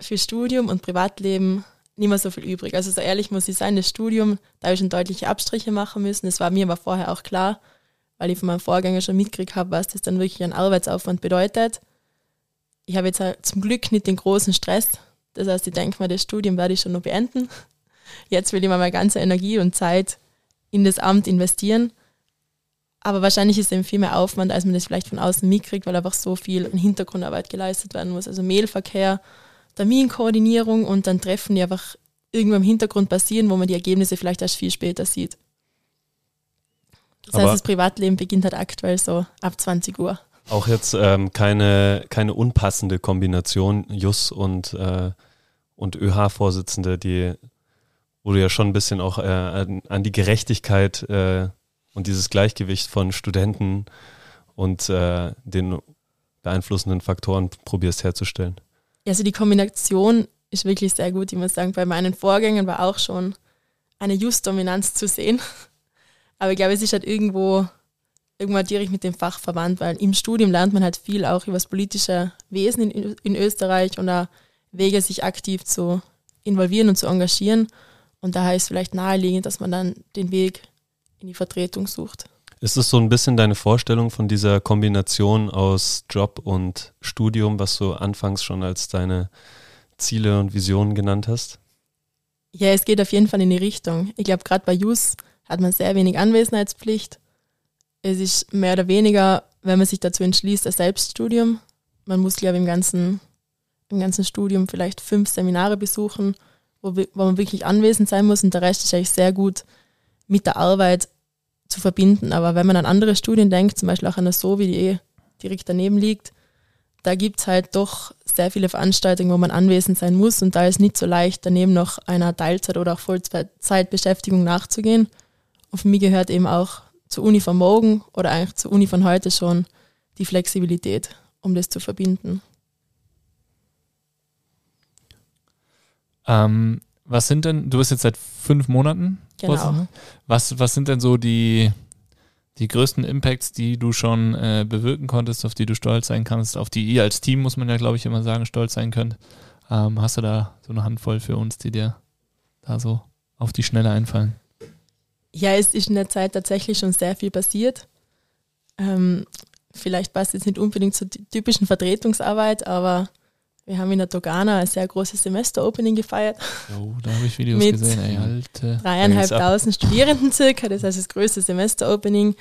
S3: für Studium und Privatleben nicht mehr so viel übrig. Also so ehrlich muss ich sein, das Studium, da habe ich schon deutliche Abstriche machen müssen. Das war mir aber vorher auch klar, weil ich von meinem Vorgänger schon mitgekriegt habe, was das dann wirklich an Arbeitsaufwand bedeutet. Ich habe jetzt zum Glück nicht den großen Stress. Das heißt, ich denke mal, das Studium werde ich schon noch beenden. Jetzt will ich mal meine ganze Energie und Zeit in das Amt investieren. Aber wahrscheinlich ist es eben viel mehr Aufwand, als man das vielleicht von außen mitkriegt, weil einfach so viel an Hintergrundarbeit geleistet werden muss. Also Mailverkehr, Terminkoordinierung und dann Treffen, die einfach irgendwo im Hintergrund passieren, wo man die Ergebnisse vielleicht erst viel später sieht. Das
S1: Aber-
S3: heißt, das Privatleben beginnt halt aktuell so ab 20 Uhr.
S1: Auch jetzt ähm, keine, keine unpassende Kombination, Jus und, äh, und ÖH-Vorsitzende, die, wo du ja schon ein bisschen auch äh, an, an die Gerechtigkeit äh, und dieses Gleichgewicht von Studenten und äh, den beeinflussenden Faktoren probierst herzustellen.
S3: Also die Kombination ist wirklich sehr gut. Ich muss sagen, bei meinen Vorgängern war auch schon eine Just-Dominanz zu sehen. Aber ich glaube, es ist halt irgendwo, irgendwo direkt mit dem Fach verwandt, weil im Studium lernt man halt viel auch über das politische Wesen in, in Österreich und auch Wege, sich aktiv zu involvieren und zu engagieren. Und daher ist vielleicht naheliegend, dass man dann den Weg in die Vertretung sucht.
S1: Ist es so ein bisschen deine Vorstellung von dieser Kombination aus Job und Studium, was du anfangs schon als deine Ziele und Visionen genannt hast?
S3: Ja, es geht auf jeden Fall in die Richtung. Ich glaube, gerade bei JUS hat man sehr wenig Anwesenheitspflicht. Es ist mehr oder weniger, wenn man sich dazu entschließt, ein Selbststudium. Man muss, glaube ich, im ganzen, im ganzen Studium vielleicht fünf Seminare besuchen, wo, wo man wirklich anwesend sein muss und der Rest ist eigentlich sehr gut mit der Arbeit zu verbinden. Aber wenn man an andere Studien denkt, zum Beispiel auch an der SOVI, die eh direkt daneben liegt, da gibt es halt doch sehr viele Veranstaltungen, wo man anwesend sein muss und da ist nicht so leicht, daneben noch einer Teilzeit- oder auch Vollzeitbeschäftigung nachzugehen. Und für mich gehört eben auch zur Uni von morgen oder eigentlich zur Uni von heute schon die Flexibilität, um das zu verbinden.
S2: Ähm, was sind denn, du bist jetzt seit fünf Monaten
S3: Genau.
S2: Was, was sind denn so die, die größten Impacts, die du schon äh, bewirken konntest, auf die du stolz sein kannst, auf die ihr als Team, muss man ja, glaube ich, immer sagen, stolz sein könnt? Ähm, hast du da so eine Handvoll für uns, die dir da so auf die Schnelle einfallen?
S3: Ja, es ist in der Zeit tatsächlich schon sehr viel passiert. Ähm, vielleicht passt es nicht unbedingt zur typischen Vertretungsarbeit, aber wir haben in der Togana ein sehr großes Semester-Opening gefeiert.
S2: Oh, da habe ich Videos
S3: Mit
S2: gesehen, ey, alte.
S3: Dreieinhalbtausend Studierenden circa, das heißt das größte Semester-Opening.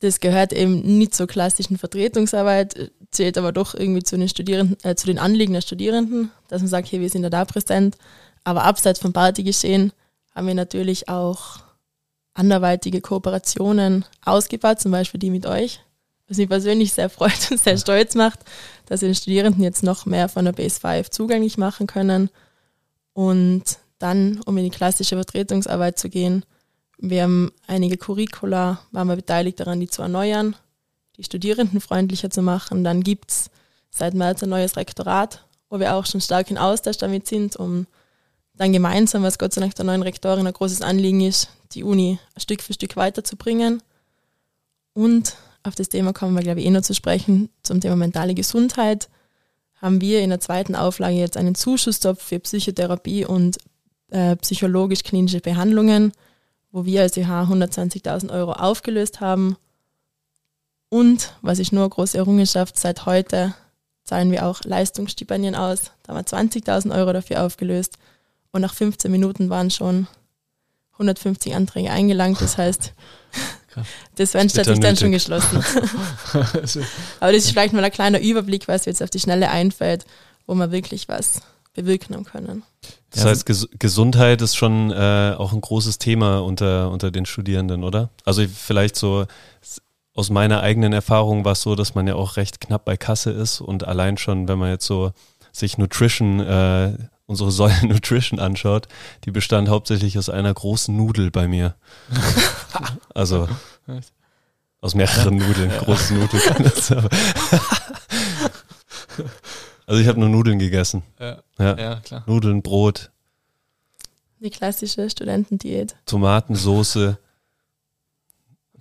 S3: Das gehört eben nicht zur klassischen Vertretungsarbeit, zählt aber doch irgendwie zu den Studierenden, äh, zu den Anliegen der Studierenden, dass man sagt, hey, wir sind ja da präsent. Aber abseits vom Partygeschehen haben wir natürlich auch anderweitige Kooperationen ausgebaut, zum Beispiel die mit euch, was mich persönlich sehr freut und sehr stolz macht, dass wir den Studierenden jetzt noch mehr von der Base 5 zugänglich machen können. Und dann, um in die klassische Vertretungsarbeit zu gehen, wir haben einige Curricula, waren wir beteiligt daran, die zu erneuern, die Studierenden freundlicher zu machen. Dann gibt es seit März ein neues Rektorat, wo wir auch schon stark in Austausch damit sind, um dann gemeinsam, was Gott sei Dank der neuen Rektorin ein großes Anliegen ist, die Uni Stück für Stück weiterzubringen. Und auf das Thema kommen wir, glaube ich, eh noch zu sprechen, zum Thema mentale Gesundheit, haben wir in der zweiten Auflage jetzt einen Zuschusstopf für Psychotherapie und äh, psychologisch-klinische Behandlungen, wo wir als EH 120.000 Euro aufgelöst haben. Und, was ist nur eine große Errungenschaft, seit heute zahlen wir auch Leistungsstipendien aus. Da haben wir 20.000 Euro dafür aufgelöst. Und nach 15 Minuten waren schon 150 Anträge eingelangt. Das heißt, das Fenster hat sich dann schon geschlossen. Aber das ist vielleicht mal ein kleiner Überblick, was jetzt auf die Schnelle einfällt, wo wir wirklich was bewirken können.
S1: Das heißt, Ges Gesundheit ist schon äh, auch ein großes Thema unter, unter den Studierenden, oder? Also vielleicht so aus meiner eigenen Erfahrung war es so, dass man ja auch recht knapp bei Kasse ist und allein schon, wenn man jetzt so sich Nutrition äh, unsere Säule Nutrition anschaut, die bestand hauptsächlich aus einer großen Nudel bei mir. also aus mehreren Nudeln, große Nudeln. also ich habe nur Nudeln gegessen.
S2: Ja. Ja. ja, klar.
S1: Nudeln, Brot.
S3: Die klassische Studentendiät.
S1: Tomatensoße.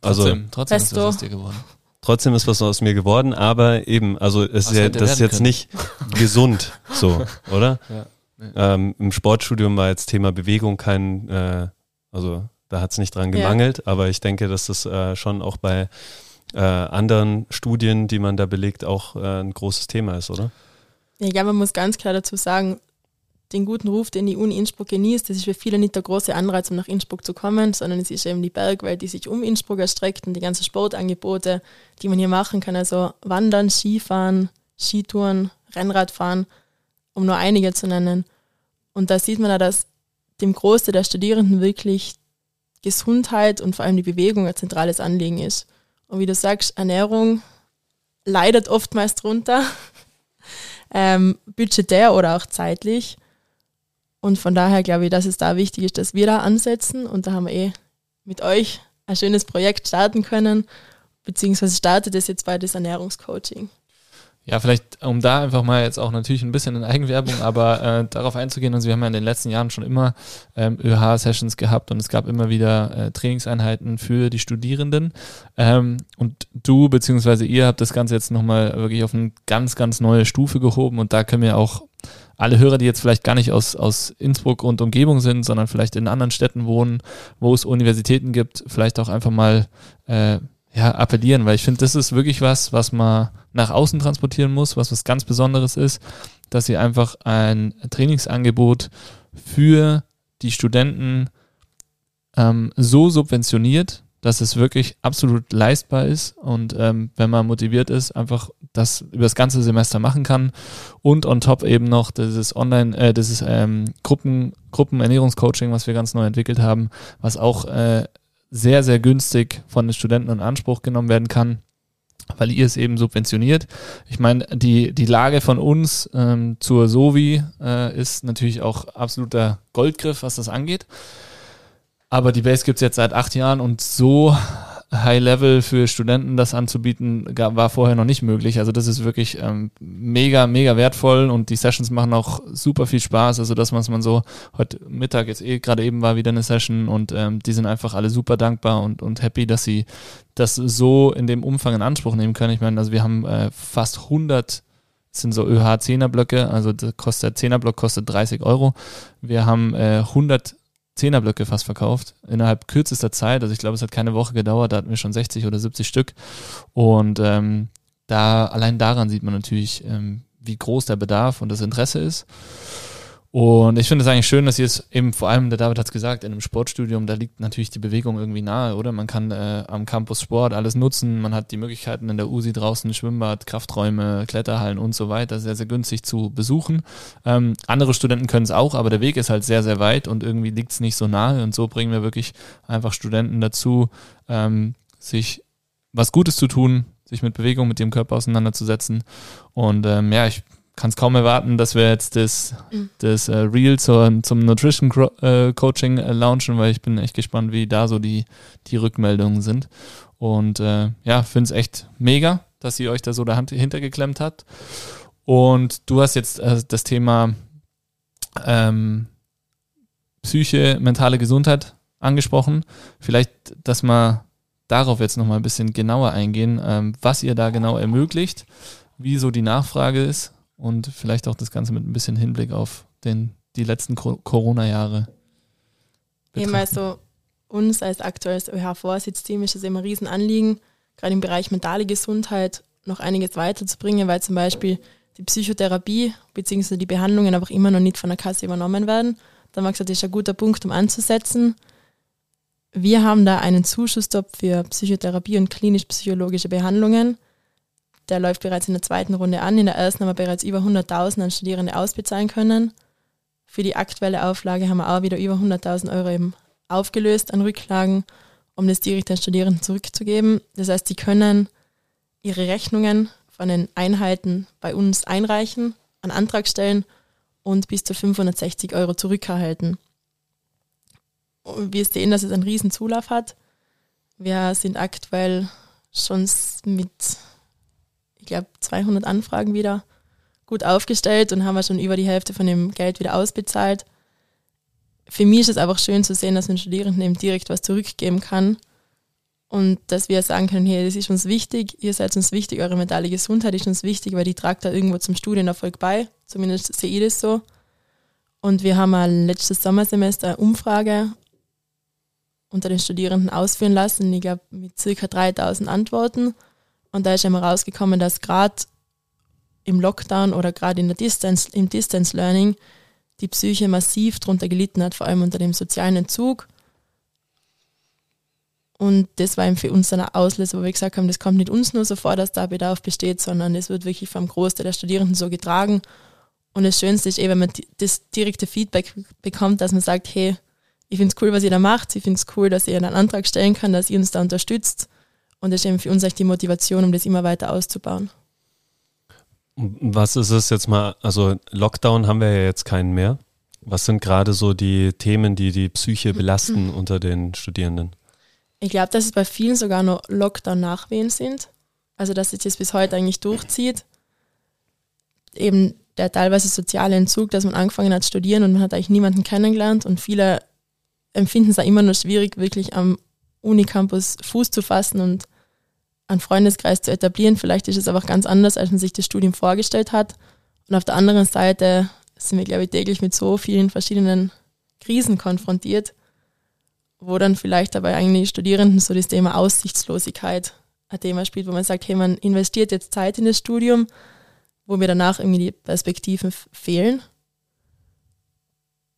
S2: Also trotzdem, trotzdem ist das aus dir geworden.
S1: Trotzdem ist was aus mir geworden, aber eben, also es ist ja, das ist jetzt können. nicht gesund, so, oder? Ja. Ähm, Im Sportstudium war jetzt Thema Bewegung kein, äh, also da hat es nicht dran gemangelt, ja. aber ich denke, dass das äh, schon auch bei äh, anderen Studien, die man da belegt, auch äh, ein großes Thema ist, oder?
S3: Ja, man muss ganz klar dazu sagen, den guten Ruf, den die Uni Innsbruck genießt, das ist für viele nicht der große Anreiz, um nach Innsbruck zu kommen, sondern es ist eben die Bergwelt, die sich um Innsbruck erstreckt und die ganzen Sportangebote, die man hier machen kann. Also Wandern, Skifahren, Skitouren, Rennradfahren, um nur einige zu nennen. Und da sieht man ja, dass dem Großteil der Studierenden wirklich Gesundheit und vor allem die Bewegung ein zentrales Anliegen ist. Und wie du sagst, Ernährung leidet oftmals drunter, ähm, budgetär oder auch zeitlich. Und von daher glaube ich, dass es da wichtig ist, dass wir da ansetzen. Und da haben wir eh mit euch ein schönes Projekt starten können, beziehungsweise startet es jetzt bei das Ernährungscoaching.
S2: Ja, vielleicht, um da einfach mal jetzt auch natürlich ein bisschen in Eigenwerbung, aber äh, darauf einzugehen. Also wir haben ja in den letzten Jahren schon immer ähm, ÖH-Sessions gehabt und es gab immer wieder äh, Trainingseinheiten für die Studierenden. Ähm, und du beziehungsweise ihr habt das Ganze jetzt nochmal wirklich auf eine ganz, ganz neue Stufe gehoben und da können wir auch alle Hörer, die jetzt vielleicht gar nicht aus, aus Innsbruck und Umgebung sind, sondern vielleicht in anderen Städten wohnen, wo es Universitäten gibt, vielleicht auch einfach mal äh, ja, appellieren, weil ich finde, das ist wirklich was, was man nach außen transportieren muss, was was ganz Besonderes ist, dass sie einfach ein Trainingsangebot für die Studenten ähm, so subventioniert, dass es wirklich absolut leistbar ist und ähm, wenn man motiviert ist, einfach das über das ganze Semester machen kann. Und on top eben noch dieses Online, äh, dieses ähm, Gruppen, Gruppenernährungscoaching, was wir ganz neu entwickelt haben, was auch äh, sehr, sehr günstig von den Studenten in Anspruch genommen werden kann, weil ihr es eben subventioniert. Ich meine, die, die Lage von uns ähm, zur Sovi äh, ist natürlich auch absoluter Goldgriff, was das angeht. Aber die Base gibt es jetzt seit acht Jahren und so High-Level für Studenten das anzubieten, war vorher noch nicht möglich. Also das ist wirklich ähm, mega, mega wertvoll und die Sessions machen auch super viel Spaß. Also das, was man so heute Mittag jetzt eh gerade eben war wieder eine Session und ähm, die sind einfach alle super dankbar und, und happy, dass sie das so in dem Umfang in Anspruch nehmen können. Ich meine, also wir haben äh, fast 100 sind so ÖH-10er-Blöcke, also der kostet, der 10er-Block kostet 30 Euro. Wir haben äh, 100 Zehnerblöcke fast verkauft, innerhalb kürzester Zeit. Also ich glaube, es hat keine Woche gedauert, da hatten wir schon 60 oder 70 Stück. Und ähm, da, allein daran sieht man natürlich, ähm, wie groß der Bedarf und das Interesse ist. Und ich finde es eigentlich schön, dass ihr es eben vor allem, der David hat es gesagt, in einem Sportstudium, da liegt natürlich die Bewegung irgendwie nahe, oder? Man kann äh, am Campus Sport alles nutzen, man hat die Möglichkeiten in der USI draußen, Schwimmbad, Krafträume, Kletterhallen und so weiter, sehr, sehr günstig zu besuchen. Ähm, andere Studenten können es auch, aber der Weg ist halt sehr, sehr weit und irgendwie liegt es nicht so nahe und so bringen wir wirklich einfach Studenten dazu, ähm, sich was Gutes zu tun, sich mit Bewegung, mit dem Körper auseinanderzusetzen. Und ähm, ja, ich kann es kaum erwarten, dass wir jetzt das, mhm. das äh, Reel zur, zum Nutrition äh, Coaching äh, launchen, weil ich bin echt gespannt, wie da so die, die Rückmeldungen sind. Und äh, ja, finde es echt mega, dass ihr euch da so dahinter geklemmt habt. Und du hast jetzt äh, das Thema ähm, Psyche, mentale Gesundheit angesprochen. Vielleicht, dass wir darauf jetzt nochmal ein bisschen genauer eingehen, ähm, was ihr da genau ermöglicht, wie so die Nachfrage ist und vielleicht auch das Ganze mit ein bisschen Hinblick auf den, die letzten Corona-Jahre.
S3: Eben also uns als aktuelles ÖH-Vorsitzteam ist es immer ein Riesenanliegen, gerade im Bereich mentale Gesundheit noch einiges weiterzubringen, weil zum Beispiel die Psychotherapie bzw. die Behandlungen einfach immer noch nicht von der Kasse übernommen werden. Da haben wir gesagt, das ist ein guter Punkt, um anzusetzen. Wir haben da einen Zuschusstopf für Psychotherapie und klinisch-psychologische Behandlungen. Der läuft bereits in der zweiten Runde an. In der ersten haben wir bereits über 100.000 an Studierende ausbezahlen können. Für die aktuelle Auflage haben wir auch wieder über 100.000 Euro eben aufgelöst an Rücklagen, um das direkt den Studierenden zurückzugeben. Das heißt, sie können ihre Rechnungen von den Einheiten bei uns einreichen, einen Antrag stellen und bis zu 560 Euro zurückerhalten. Wir sehen, dass es einen riesen Zulauf hat. Wir sind aktuell schon mit ich glaube, 200 Anfragen wieder gut aufgestellt und haben wir schon über die Hälfte von dem Geld wieder ausbezahlt. Für mich ist es einfach schön zu sehen, dass ein Studierenden eben direkt was zurückgeben kann und dass wir sagen können, hey, das ist uns wichtig, ihr seid uns wichtig, eure mentale Gesundheit ist uns wichtig, weil die tragt da irgendwo zum Studienerfolg bei, zumindest sehe ich das so. Und wir haben letztes Sommersemester eine Umfrage unter den Studierenden ausführen lassen, ich glaube mit circa 3000 Antworten. Und da ist immer rausgekommen, dass gerade im Lockdown oder gerade in der Distance, im Distance Learning die Psyche massiv darunter gelitten hat, vor allem unter dem sozialen Entzug. Und das war eben für uns dann ein Auslöser, wo wir gesagt haben, das kommt nicht uns nur so vor, dass da Bedarf besteht, sondern es wird wirklich vom Großteil der Studierenden so getragen. Und das Schönste ist eben, wenn man das direkte Feedback bekommt, dass man sagt, hey, ich finde es cool, was ihr da macht, ich finde es cool, dass ihr einen Antrag stellen kann, dass ihr uns da unterstützt. Und das ist eben für uns echt die Motivation, um das immer weiter auszubauen.
S1: Was ist es jetzt mal, also Lockdown haben wir ja jetzt keinen mehr. Was sind gerade so die Themen, die die Psyche belasten unter den Studierenden?
S3: Ich glaube, dass es bei vielen sogar noch Lockdown-Nachwehen sind. Also, dass sich das bis heute eigentlich durchzieht. Eben der teilweise soziale Entzug, dass man angefangen hat zu studieren und man hat eigentlich niemanden kennengelernt und viele empfinden es auch immer noch schwierig, wirklich am Unicampus Fuß zu fassen und einen Freundeskreis zu etablieren. Vielleicht ist es aber auch ganz anders, als man sich das Studium vorgestellt hat. Und auf der anderen Seite sind wir, glaube ich, täglich mit so vielen verschiedenen Krisen konfrontiert, wo dann vielleicht dabei eigentlich Studierenden so das Thema Aussichtslosigkeit ein Thema spielt, wo man sagt, hey, man investiert jetzt Zeit in das Studium, wo mir danach irgendwie die Perspektiven fehlen.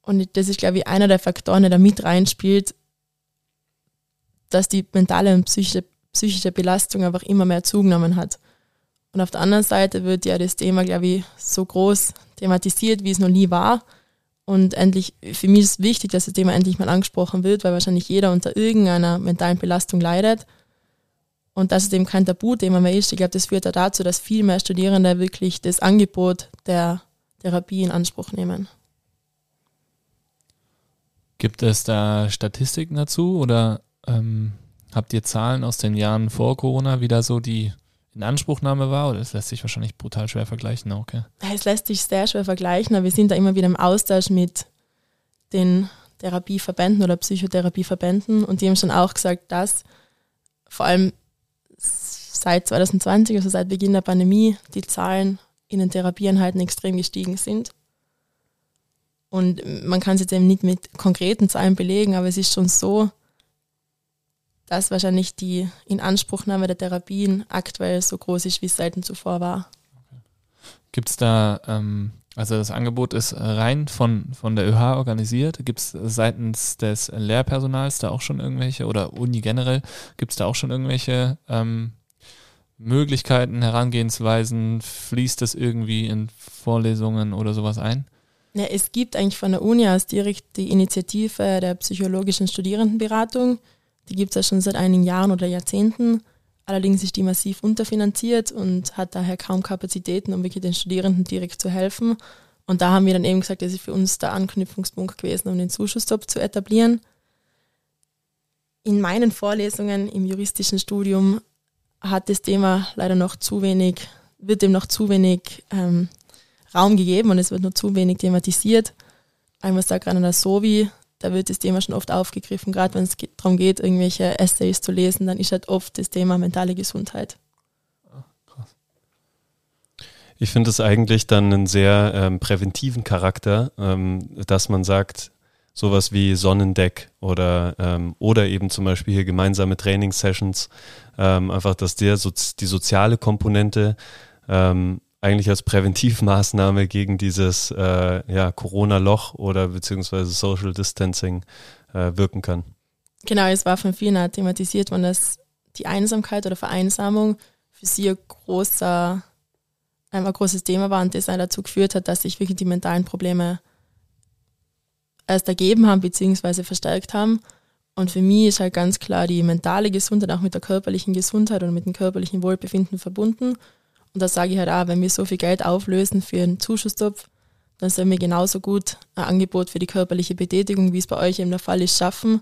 S3: Und das ist, glaube ich, einer der Faktoren, der da mit reinspielt, dass die mentale und psychische psychische Belastung einfach immer mehr zugenommen hat. Und auf der anderen Seite wird ja das Thema, glaube ich, so groß thematisiert, wie es noch nie war. Und endlich, für mich ist es wichtig, dass das Thema endlich mal angesprochen wird, weil wahrscheinlich jeder unter irgendeiner mentalen Belastung leidet. Und dass es eben kein Tabuthema mehr ist, ich glaube, das führt ja dazu, dass viel mehr Studierende wirklich das Angebot der Therapie in Anspruch nehmen.
S2: Gibt es da Statistiken dazu oder ähm, Habt ihr Zahlen aus den Jahren vor Corona, wie da so die Inanspruchnahme war? Oder es lässt sich wahrscheinlich brutal schwer vergleichen, okay?
S3: Es lässt sich sehr schwer vergleichen, aber wir sind da immer wieder im Austausch mit den Therapieverbänden oder Psychotherapieverbänden und die haben schon auch gesagt, dass vor allem seit 2020, also seit Beginn der Pandemie, die Zahlen in den Therapieeinheiten extrem gestiegen sind. Und man kann es jetzt eben nicht mit konkreten Zahlen belegen, aber es ist schon so, dass wahrscheinlich die Inanspruchnahme der Therapien aktuell so groß ist, wie es selten zuvor war.
S2: Gibt es da, ähm, also das Angebot ist rein von, von der ÖH organisiert. Gibt es seitens des Lehrpersonals da auch schon irgendwelche oder Uni generell, gibt es da auch schon irgendwelche ähm, Möglichkeiten, Herangehensweisen? Fließt das irgendwie in Vorlesungen oder sowas ein?
S3: Ja, es gibt eigentlich von der Uni aus direkt die Initiative der psychologischen Studierendenberatung. Die gibt es ja schon seit einigen Jahren oder Jahrzehnten. Allerdings ist die massiv unterfinanziert und hat daher kaum Kapazitäten, um wirklich den Studierenden direkt zu helfen. Und da haben wir dann eben gesagt, das ist für uns der Anknüpfungspunkt gewesen, um den Zuschussstopp zu etablieren. In meinen Vorlesungen im juristischen Studium hat das Thema leider noch zu wenig, wird dem noch zu wenig ähm, Raum gegeben und es wird nur zu wenig thematisiert. Einmal sagt der Sovi, da wird das Thema schon oft aufgegriffen, gerade wenn es darum geht, irgendwelche Essays zu lesen, dann ist halt oft das Thema mentale Gesundheit.
S1: Ich finde es eigentlich dann einen sehr ähm, präventiven Charakter, ähm, dass man sagt, sowas wie Sonnendeck oder, ähm, oder eben zum Beispiel hier gemeinsame Trainingssessions, ähm, einfach, dass der so, die soziale Komponente ähm, eigentlich als Präventivmaßnahme gegen dieses äh, ja, Corona-Loch oder beziehungsweise Social Distancing äh, wirken kann.
S3: Genau, es war von vielen auch thematisiert worden, dass die Einsamkeit oder Vereinsamung für sie ein, großer, ein großes Thema war und das dazu geführt hat, dass sich wirklich die mentalen Probleme erst ergeben haben beziehungsweise verstärkt haben. Und für mich ist halt ganz klar die mentale Gesundheit auch mit der körperlichen Gesundheit und mit dem körperlichen Wohlbefinden verbunden. Und da sage ich halt auch, wenn wir so viel Geld auflösen für einen Zuschusstopf, dann sollen wir genauso gut ein Angebot für die körperliche Betätigung, wie es bei euch eben der Fall ist, schaffen,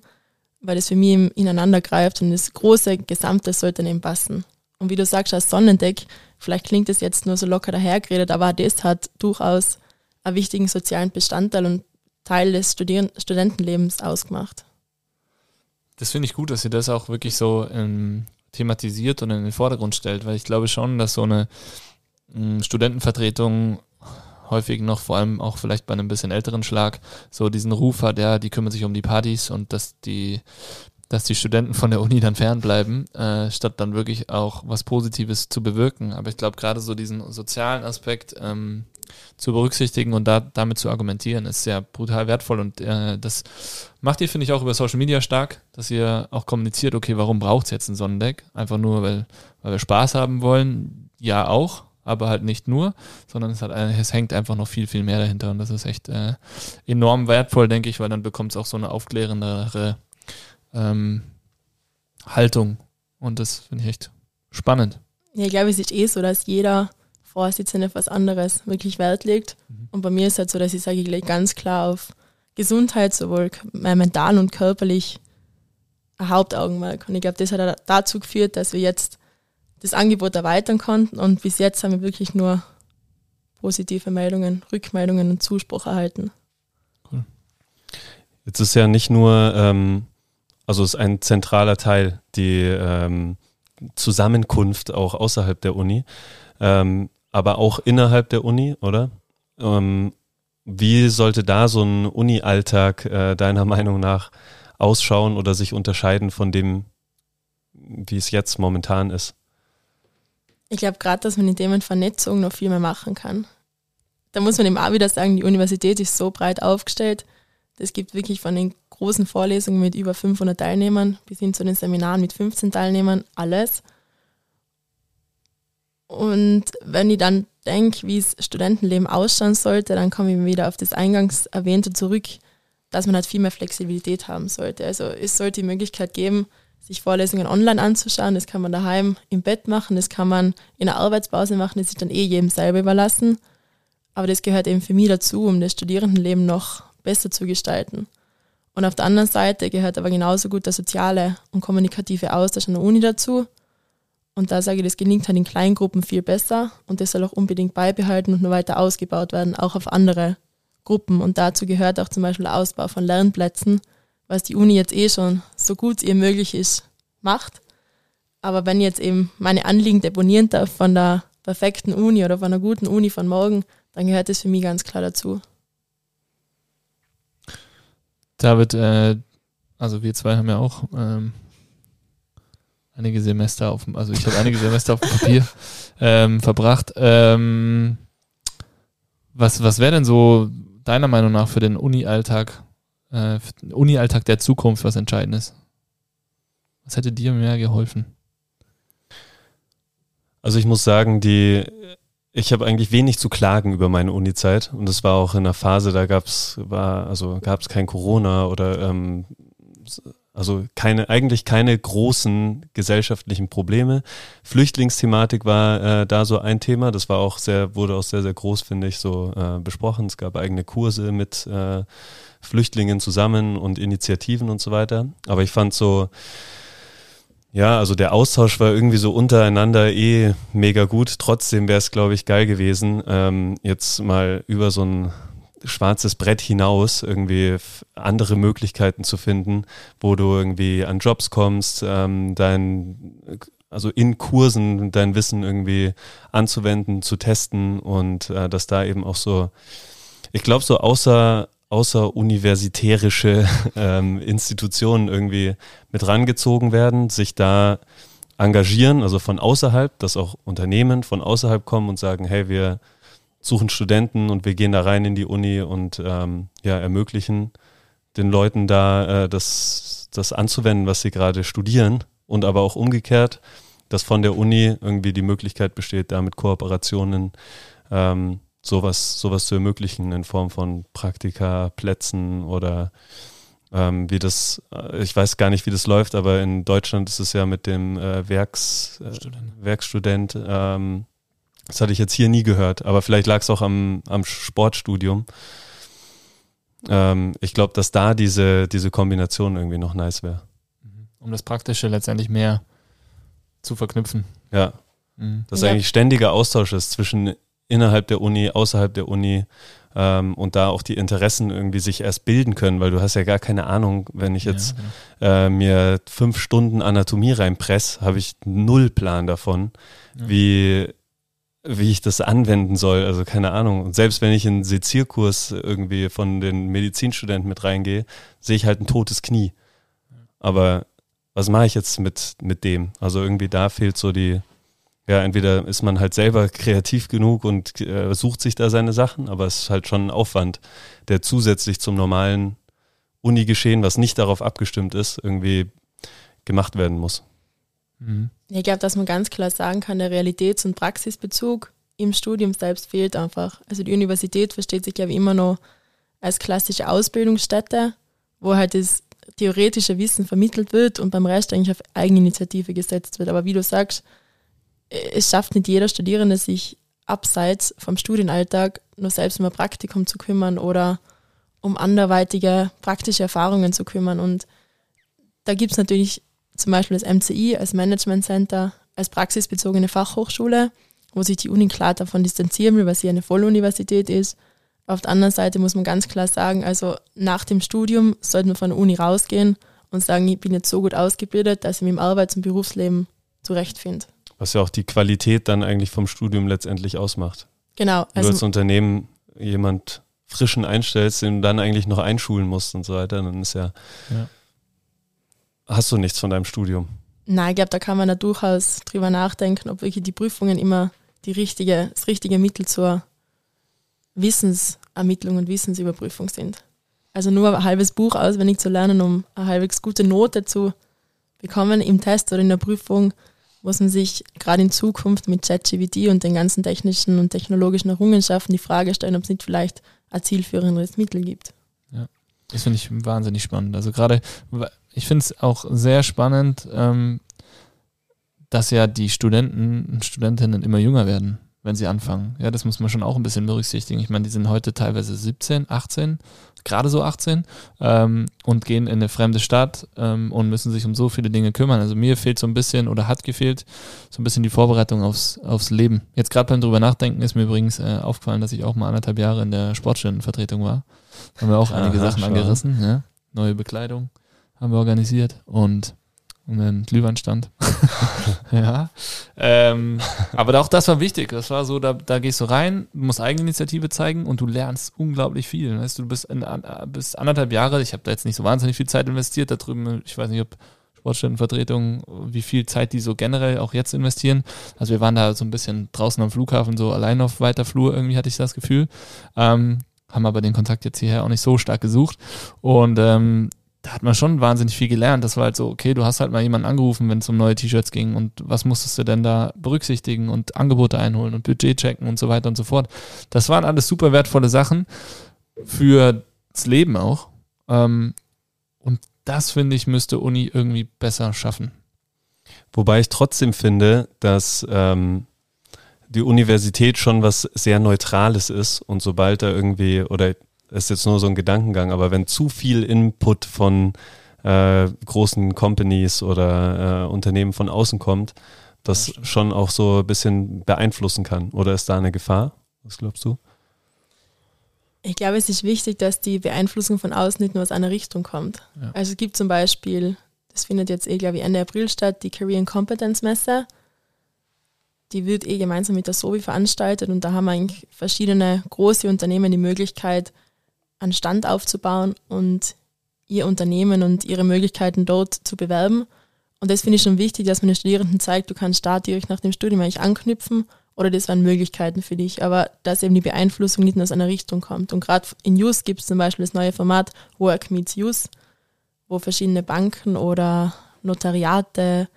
S3: weil es für mich ineinander greift und das große Gesamte sollte eben passen. Und wie du sagst, als Sonnendeck, vielleicht klingt es jetzt nur so locker dahergeredet, aber das hat durchaus einen wichtigen sozialen Bestandteil und Teil des Studieren Studentenlebens ausgemacht.
S2: Das finde ich gut, dass ihr das auch wirklich so ähm, thematisiert und in den Vordergrund stellt, weil ich glaube schon, dass so eine mm, Studentenvertretung häufig noch, vor allem auch vielleicht bei einem bisschen älteren Schlag, so diesen Ruf hat, ja, die kümmern sich um die Partys und dass die, dass die Studenten von der Uni dann fernbleiben, äh, statt dann wirklich auch was Positives zu bewirken. Aber ich glaube, gerade so diesen sozialen Aspekt, ähm, zu berücksichtigen und da, damit zu argumentieren, ist sehr brutal wertvoll. Und äh, das macht ihr, finde ich, auch über Social Media stark, dass ihr auch kommuniziert, okay, warum braucht es jetzt ein Sonnendeck? Einfach nur, weil, weil wir Spaß haben wollen. Ja, auch, aber halt nicht nur, sondern es, hat, es hängt einfach noch viel, viel mehr dahinter. Und das ist echt äh, enorm wertvoll, denke ich, weil dann bekommt es auch so eine aufklärendere ähm, Haltung. Und das finde ich echt spannend.
S3: Ja, ich glaube, es ist eh so, dass jeder Vorsitzende auf was anderes wirklich Wert legt. Mhm. Und bei mir ist es halt so, dass ich sage, ich lege ganz klar auf Gesundheit, sowohl mental und körperlich, ein Hauptaugenmerk. Und ich glaube, das hat dazu geführt, dass wir jetzt das Angebot erweitern konnten und bis jetzt haben wir wirklich nur positive Meldungen, Rückmeldungen und Zuspruch erhalten. Cool.
S1: Jetzt ist ja nicht nur, ähm, also ist ein zentraler Teil die ähm, Zusammenkunft auch außerhalb der Uni. Ähm, aber auch innerhalb der Uni, oder? Ähm, wie sollte da so ein Uni-Alltag äh, deiner Meinung nach ausschauen oder sich unterscheiden von dem, wie es jetzt momentan ist?
S3: Ich glaube gerade, dass man in Themen Vernetzung noch viel mehr machen kann. Da muss man eben auch wieder sagen, die Universität ist so breit aufgestellt. Es gibt wirklich von den großen Vorlesungen mit über 500 Teilnehmern bis hin zu den Seminaren mit 15 Teilnehmern alles. Und wenn ich dann denke, wie das Studentenleben ausschauen sollte, dann komme ich wieder auf das eingangs erwähnte zurück, dass man halt viel mehr Flexibilität haben sollte. Also es sollte die Möglichkeit geben, sich Vorlesungen online anzuschauen. Das kann man daheim im Bett machen, das kann man in der Arbeitspause machen, das ist dann eh jedem selber überlassen. Aber das gehört eben für mich dazu, um das Studierendenleben noch besser zu gestalten. Und auf der anderen Seite gehört aber genauso gut der soziale und kommunikative Austausch an der Uni dazu. Und da sage ich, das gelingt halt in Kleingruppen viel besser und das soll auch unbedingt beibehalten und nur weiter ausgebaut werden, auch auf andere Gruppen. Und dazu gehört auch zum Beispiel der Ausbau von Lernplätzen, was die Uni jetzt eh schon so gut ihr möglich ist, macht. Aber wenn ich jetzt eben meine Anliegen deponieren darf von der perfekten Uni oder von einer guten Uni von morgen, dann gehört das für mich ganz klar dazu.
S2: David, äh, also wir zwei haben ja auch ähm, einige Semester auf dem, also ich habe einige Semester auf dem Papier ähm, verbracht. Ähm, was was wäre denn so deiner Meinung nach für den Uni-Alltag, äh, Uni-Alltag der Zukunft was Entscheidendes? Was hätte dir mehr geholfen?
S1: Also ich muss sagen, die ich habe eigentlich wenig zu klagen über meine Uni-Zeit und es war auch in einer Phase, da gab's war also gab's kein Corona oder ähm, also keine, eigentlich keine großen gesellschaftlichen Probleme. Flüchtlingsthematik war äh, da so ein Thema. Das war auch sehr, wurde auch sehr, sehr groß, finde ich, so äh, besprochen. Es gab eigene Kurse mit äh, Flüchtlingen zusammen und Initiativen und so weiter. Aber ich fand so, ja, also der Austausch war irgendwie so untereinander eh mega gut. Trotzdem wäre es, glaube ich, geil gewesen, ähm, jetzt mal über so ein schwarzes Brett hinaus irgendwie andere Möglichkeiten zu finden, wo du irgendwie an Jobs kommst, ähm, dein, also in Kursen dein Wissen irgendwie anzuwenden, zu testen und äh, dass da eben auch so, ich glaube, so außer außeruniversitärische ähm, Institutionen irgendwie mit rangezogen werden, sich da engagieren, also von außerhalb, dass auch Unternehmen von außerhalb kommen und sagen, hey, wir suchen Studenten und wir gehen da rein in die Uni und ähm, ja, ermöglichen den Leuten da äh, das, das anzuwenden, was sie gerade studieren und aber auch umgekehrt, dass von der Uni irgendwie die Möglichkeit besteht, da mit Kooperationen ähm, sowas, sowas zu ermöglichen in Form von Praktika, Plätzen oder ähm, wie das, äh, ich weiß gar nicht, wie das läuft, aber in Deutschland ist es ja mit dem äh, Werks, äh, Werkstudent. Ähm, das hatte ich jetzt hier nie gehört, aber vielleicht lag es auch am, am Sportstudium. Ähm, ich glaube, dass da diese, diese Kombination irgendwie noch nice wäre.
S2: Mhm. Um das Praktische letztendlich mehr zu verknüpfen.
S1: Ja. Mhm. Dass ja. eigentlich ständiger Austausch ist zwischen innerhalb der Uni, außerhalb der Uni ähm, und da auch die Interessen irgendwie sich erst bilden können, weil du hast ja gar keine Ahnung, wenn ich jetzt ja, genau. äh, mir fünf Stunden Anatomie reinpress, habe ich null Plan davon, ja. wie wie ich das anwenden soll. Also keine Ahnung. Und selbst wenn ich in einen Sezierkurs irgendwie von den Medizinstudenten mit reingehe, sehe ich halt ein totes Knie. Aber was mache ich jetzt mit, mit dem? Also irgendwie da fehlt so die, ja, entweder ist man halt selber kreativ genug und äh, sucht sich da seine Sachen, aber es ist halt schon ein Aufwand, der zusätzlich zum normalen Uni-Geschehen, was nicht darauf abgestimmt ist, irgendwie gemacht werden muss.
S3: Mhm. Ich glaube, dass man ganz klar sagen kann, der Realitäts- und Praxisbezug im Studium selbst fehlt einfach. Also die Universität versteht sich, ich, immer noch als klassische Ausbildungsstätte, wo halt das theoretische Wissen vermittelt wird und beim Rest eigentlich auf Eigeninitiative gesetzt wird. Aber wie du sagst, es schafft nicht jeder Studierende, sich abseits vom Studienalltag nur selbst um ein Praktikum zu kümmern oder um anderweitige praktische Erfahrungen zu kümmern. Und da gibt es natürlich zum Beispiel das MCI als Management Center, als praxisbezogene Fachhochschule, wo sich die Uni klar davon distanzieren will, weil sie eine Volluniversität ist. Auf der anderen Seite muss man ganz klar sagen, also nach dem Studium sollte man von der Uni rausgehen und sagen, ich bin jetzt so gut ausgebildet, dass ich mich im Arbeits- und Berufsleben zurechtfinde.
S1: Was ja auch die Qualität dann eigentlich vom Studium letztendlich ausmacht.
S3: Genau.
S1: Also du als Unternehmen jemand frischen einstellst, den du dann eigentlich noch einschulen musst und so weiter, dann ist ja, ja hast du nichts von deinem Studium?
S3: Nein, ich glaube, da kann man da durchaus drüber nachdenken, ob wirklich die Prüfungen immer die richtige, das richtige Mittel zur Wissensermittlung und Wissensüberprüfung sind. Also nur ein halbes Buch auswendig zu lernen, um eine halbwegs gute Note zu bekommen im Test oder in der Prüfung, muss man sich gerade in Zukunft mit ChatGPT und den ganzen technischen und technologischen Errungenschaften die Frage stellen, ob es nicht vielleicht ein zielführendes Mittel gibt.
S2: Ja, das finde ich wahnsinnig spannend. Also gerade, ich finde es auch sehr spannend, ähm, dass ja die Studenten und Studentinnen immer jünger werden, wenn sie anfangen. Ja, das muss man schon auch ein bisschen berücksichtigen. Ich meine, die sind heute teilweise 17, 18, gerade so 18 ähm, und gehen in eine fremde Stadt ähm, und müssen sich um so viele Dinge kümmern. Also mir fehlt so ein bisschen oder hat gefehlt so ein bisschen die Vorbereitung aufs, aufs Leben. Jetzt gerade beim drüber nachdenken ist mir übrigens äh, aufgefallen, dass ich auch mal anderthalb Jahre in der Sportstudentenvertretung war. Da haben wir auch einige Aha, Sachen schon. angerissen. Ja? Neue Bekleidung haben wir organisiert und, einen Glühweinstand. ja. Ähm, aber auch das war wichtig. Das war so, da, da gehst du rein, du musst Eigeninitiative zeigen und du lernst unglaublich viel. Weißt du, du bist, in, bist anderthalb Jahre, ich habe da jetzt nicht so wahnsinnig viel Zeit investiert, da drüben, ich weiß nicht, ob Sportstättenvertretung, wie viel Zeit die so generell auch jetzt investieren. Also wir waren da so ein bisschen draußen am Flughafen, so allein auf weiter Flur, irgendwie hatte ich das Gefühl. Ähm, haben aber den Kontakt jetzt hierher auch nicht so stark gesucht. Und ähm, da hat man schon wahnsinnig viel gelernt. Das war halt so, okay, du hast halt mal jemanden angerufen, wenn es um neue T-Shirts ging und was musstest du denn da berücksichtigen und Angebote einholen und Budget checken und so weiter und so fort. Das waren alles super wertvolle Sachen für das Leben auch. Ähm, und das finde ich, müsste Uni irgendwie besser schaffen.
S1: Wobei ich trotzdem finde, dass ähm, die Universität schon was sehr Neutrales ist und sobald da irgendwie, oder ist jetzt nur so ein Gedankengang, aber wenn zu viel Input von äh, großen Companies oder äh, Unternehmen von außen kommt, das ja, schon auch so ein bisschen beeinflussen kann. Oder ist da eine Gefahr? Was glaubst du?
S3: Ich glaube, es ist wichtig, dass die Beeinflussung von außen nicht nur aus einer Richtung kommt. Ja. Also es gibt zum Beispiel, das findet jetzt eh, glaube ich, Ende April statt, die Korean Competence Messe. Die wird eh gemeinsam mit der SOBI veranstaltet und da haben eigentlich verschiedene große Unternehmen die Möglichkeit, einen Stand aufzubauen und ihr Unternehmen und ihre Möglichkeiten dort zu bewerben. Und das finde ich schon wichtig, dass man den Studierenden zeigt, du kannst da direkt nach dem Studium eigentlich anknüpfen oder das wären Möglichkeiten für dich. Aber dass eben die Beeinflussung nicht nur aus einer Richtung kommt. Und gerade in Use gibt es zum Beispiel das neue Format Work Meets Use, wo verschiedene Banken oder Notariate,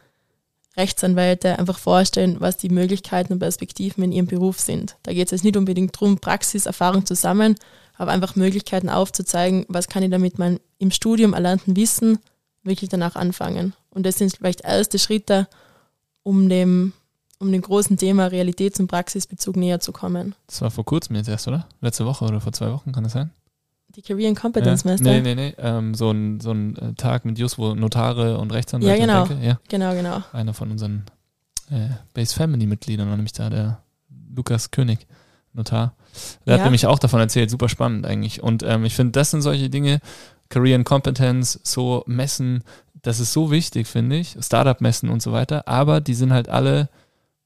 S3: Rechtsanwälte einfach vorstellen, was die Möglichkeiten und Perspektiven in ihrem Beruf sind. Da geht es jetzt nicht unbedingt darum, Praxiserfahrung zu sammeln, aber einfach Möglichkeiten aufzuzeigen, was kann ich damit mein im Studium erlernten Wissen wirklich danach anfangen. Und das sind vielleicht erste Schritte, um dem, um dem großen Thema Realitäts- und Praxisbezug näher zu kommen.
S2: Das war vor kurzem jetzt erst, oder? Letzte Woche oder vor zwei Wochen, kann das sein?
S3: Die Korean Competence ja. Master?
S2: Nee, nee, nee. Ähm, so, ein, so ein äh, Tag mit Jus, wo Notare und Rechtsanwälte
S3: ja, genau.
S2: Denke. Ja,
S3: genau, genau.
S2: Einer von unseren äh, Base Family Mitgliedern war nämlich da, der Lukas König. Notar. Der ja. hat nämlich auch davon erzählt, super spannend eigentlich. Und ähm, ich finde, das sind solche Dinge, Korean Competence, so Messen, das ist so wichtig, finde ich. Startup-Messen und so weiter, aber die sind halt alle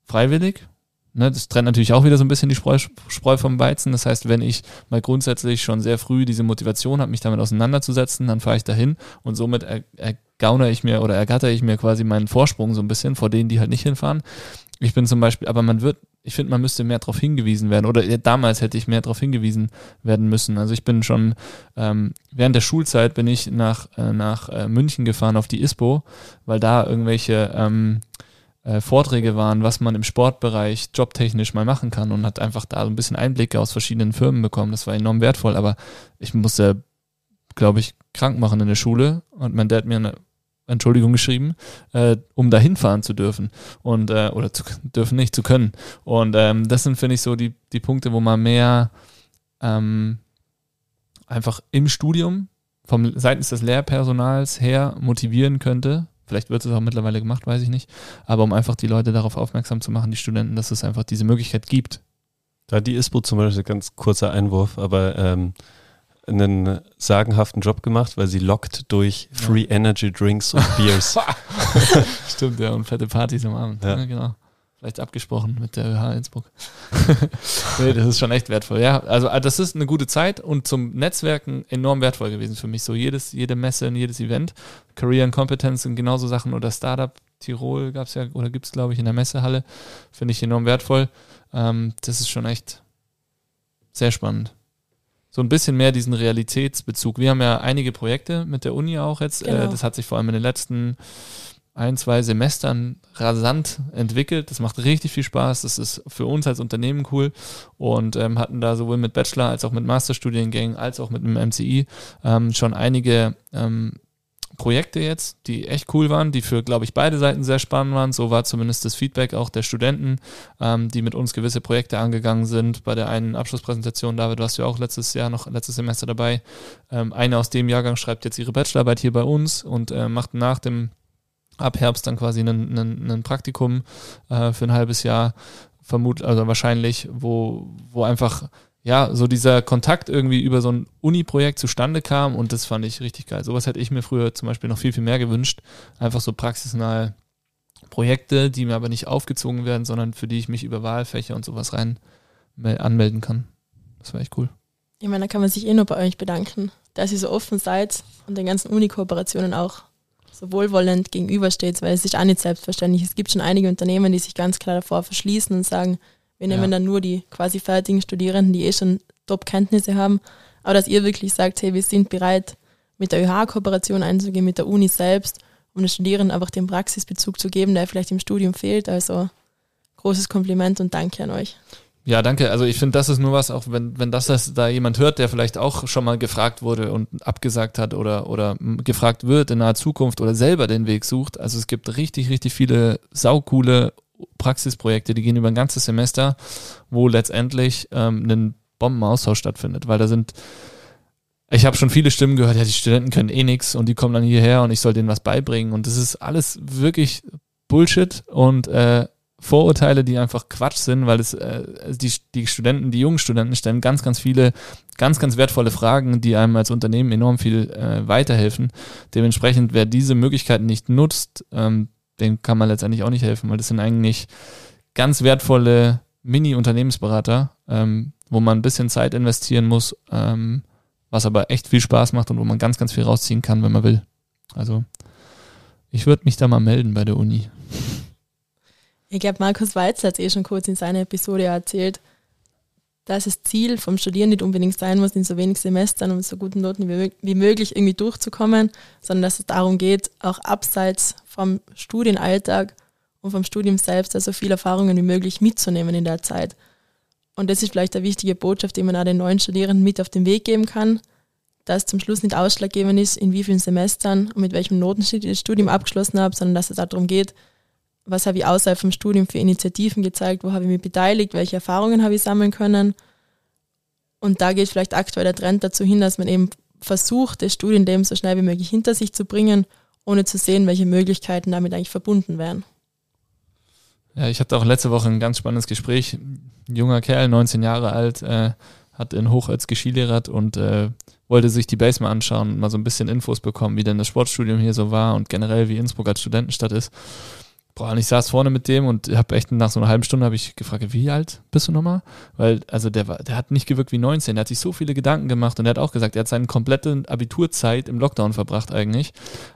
S2: freiwillig. Ne, das trennt natürlich auch wieder so ein bisschen die Spreu, Spreu vom Weizen. Das heißt, wenn ich mal grundsätzlich schon sehr früh diese Motivation habe, mich damit auseinanderzusetzen, dann fahre ich dahin und somit er, ergaunere ich mir oder ergatter ich mir quasi meinen Vorsprung so ein bisschen vor denen, die halt nicht hinfahren. Ich bin zum Beispiel, aber man wird ich finde, man müsste mehr darauf hingewiesen werden. Oder damals hätte ich mehr darauf hingewiesen werden müssen. Also ich bin schon ähm, während der Schulzeit bin ich nach, äh, nach äh, München gefahren auf die ISPO, weil da irgendwelche ähm, äh, Vorträge waren, was man im Sportbereich jobtechnisch mal machen kann und hat einfach da so ein bisschen Einblicke aus verschiedenen Firmen bekommen. Das war enorm wertvoll, aber ich musste, glaube ich, krank machen in der Schule und mein Dad mir eine Entschuldigung geschrieben, äh, um da hinfahren zu dürfen und äh, oder zu dürfen nicht zu können. Und ähm, das sind, finde ich, so die, die Punkte, wo man mehr ähm, einfach im Studium vom seitens des Lehrpersonals her motivieren könnte. Vielleicht wird es auch mittlerweile gemacht, weiß ich nicht. Aber um einfach die Leute darauf aufmerksam zu machen, die Studenten, dass es einfach diese Möglichkeit gibt.
S1: Da die ISPO zum Beispiel, ganz kurzer Einwurf, aber ähm, einen sagenhaften Job gemacht, weil sie lockt durch Free ja. Energy Drinks und Beers.
S2: Stimmt, ja, und fette Partys am Abend. Ja. ja genau. Vielleicht abgesprochen mit der ÖH Innsbruck. nee, das ist schon echt wertvoll. Ja, also ah, das ist eine gute Zeit und zum Netzwerken enorm wertvoll gewesen für mich. So jedes, jede Messe und jedes Event. Career and Competence sind genauso Sachen oder Startup Tirol gab es ja oder gibt es, glaube ich, in der Messehalle. Finde ich enorm wertvoll. Ähm, das ist schon echt sehr spannend so ein bisschen mehr diesen Realitätsbezug. Wir haben ja einige Projekte mit der Uni auch jetzt. Äh, genau. das hat sich vor allem in den letzten ein, zwei Semestern rasant entwickelt. Das macht richtig viel Spaß. Das ist für uns als Unternehmen cool und ähm, hatten da sowohl mit Bachelor als auch mit Masterstudiengängen als auch mit einem MCI ähm, schon einige ähm, Projekte jetzt, die echt cool waren, die für, glaube ich, beide Seiten sehr spannend waren. So war zumindest das Feedback auch der Studenten, ähm, die mit uns gewisse Projekte angegangen sind. Bei der einen Abschlusspräsentation, David, du warst ja auch letztes Jahr noch, letztes Semester dabei. Ähm, eine aus dem Jahrgang schreibt jetzt ihre Bachelorarbeit hier bei uns und äh, macht nach dem ab Herbst dann quasi ein Praktikum äh, für ein halbes Jahr, vermut, also wahrscheinlich, wo, wo einfach ja, so dieser Kontakt irgendwie über so ein Uni-Projekt zustande kam und das fand ich richtig geil. Sowas hätte ich mir früher zum Beispiel noch viel, viel mehr gewünscht. Einfach so praxisnahe Projekte, die mir aber nicht aufgezogen werden, sondern für die ich mich über Wahlfächer und sowas rein anmelden kann. Das war echt cool.
S3: Ich meine, da kann man sich eh nur bei euch bedanken, dass ihr so offen seid und den ganzen Uni-Kooperationen auch so wohlwollend gegenübersteht, weil es ist auch nicht selbstverständlich. Es gibt schon einige Unternehmen, die sich ganz klar davor verschließen und sagen, wir nehmen ja. dann nur die quasi fertigen Studierenden, die eh schon Top-Kenntnisse haben. Aber dass ihr wirklich sagt, hey, wir sind bereit, mit der ÖH-Kooperation einzugehen, mit der Uni selbst, um den Studierenden einfach den Praxisbezug zu geben, der vielleicht im Studium fehlt. Also großes Kompliment und danke an euch.
S2: Ja, danke. Also ich finde, das ist nur was, auch wenn, wenn das, das da jemand hört, der vielleicht auch schon mal gefragt wurde und abgesagt hat oder, oder gefragt wird in naher Zukunft oder selber den Weg sucht. Also es gibt richtig, richtig viele saukoole Praxisprojekte, die gehen über ein ganzes Semester, wo letztendlich ähm, ein Bombenaustausch stattfindet, weil da sind ich habe schon viele Stimmen gehört, ja, die Studenten können eh nichts und die kommen dann hierher und ich soll denen was beibringen. Und das ist alles wirklich Bullshit und äh, Vorurteile, die einfach Quatsch sind, weil es äh, die, die Studenten, die jungen Studenten stellen ganz, ganz viele, ganz, ganz wertvolle Fragen, die einem als Unternehmen enorm viel äh, weiterhelfen. Dementsprechend, wer diese Möglichkeiten nicht nutzt, ähm, den kann man letztendlich auch nicht helfen, weil das sind eigentlich ganz wertvolle Mini-Unternehmensberater, ähm, wo man ein bisschen Zeit investieren muss, ähm, was aber echt viel Spaß macht und wo man ganz, ganz viel rausziehen kann, wenn man will. Also ich würde mich da mal melden bei der Uni.
S3: Ich glaube, Markus Weiz hat es eh schon kurz in seiner Episode erzählt, dass das Ziel vom Studieren nicht unbedingt sein muss, in so wenig Semestern und so guten Noten wie, möglich irgendwie durchzukommen, sondern dass es darum geht, auch abseits vom Studienalltag und vom Studium selbst also viele Erfahrungen wie möglich mitzunehmen in der Zeit. Und das ist vielleicht eine wichtige Botschaft, die man auch den neuen Studierenden mit auf den Weg geben kann, dass zum Schluss nicht ausschlaggebend ist, in wie vielen Semestern und mit welchem Notenschnitt ich das Studium abgeschlossen habe, sondern dass es darum geht, was habe ich außerhalb vom Studium für Initiativen gezeigt, wo habe ich mich beteiligt, welche Erfahrungen habe ich sammeln können. Und da geht vielleicht aktuell der Trend dazu hin, dass man eben versucht, das Studienleben so schnell wie möglich hinter sich zu bringen, ohne zu sehen, welche Möglichkeiten damit eigentlich verbunden wären.
S2: Ja, ich hatte auch letzte Woche ein ganz spannendes Gespräch. Ein junger Kerl, 19 Jahre alt, äh, hat in Hoch als und äh, wollte sich die Base mal anschauen und mal so ein bisschen Infos bekommen, wie denn das Sportstudium hier so war und generell wie Innsbruck als Studentenstadt ist. Boah, und ich saß vorne mit dem und habe echt nach so einer halben Stunde habe ich gefragt, wie alt bist du nochmal? Weil, also der war, der hat nicht gewirkt wie 19, der hat sich so viele Gedanken gemacht und er hat auch gesagt, er hat seine komplette Abiturzeit im Lockdown verbracht eigentlich.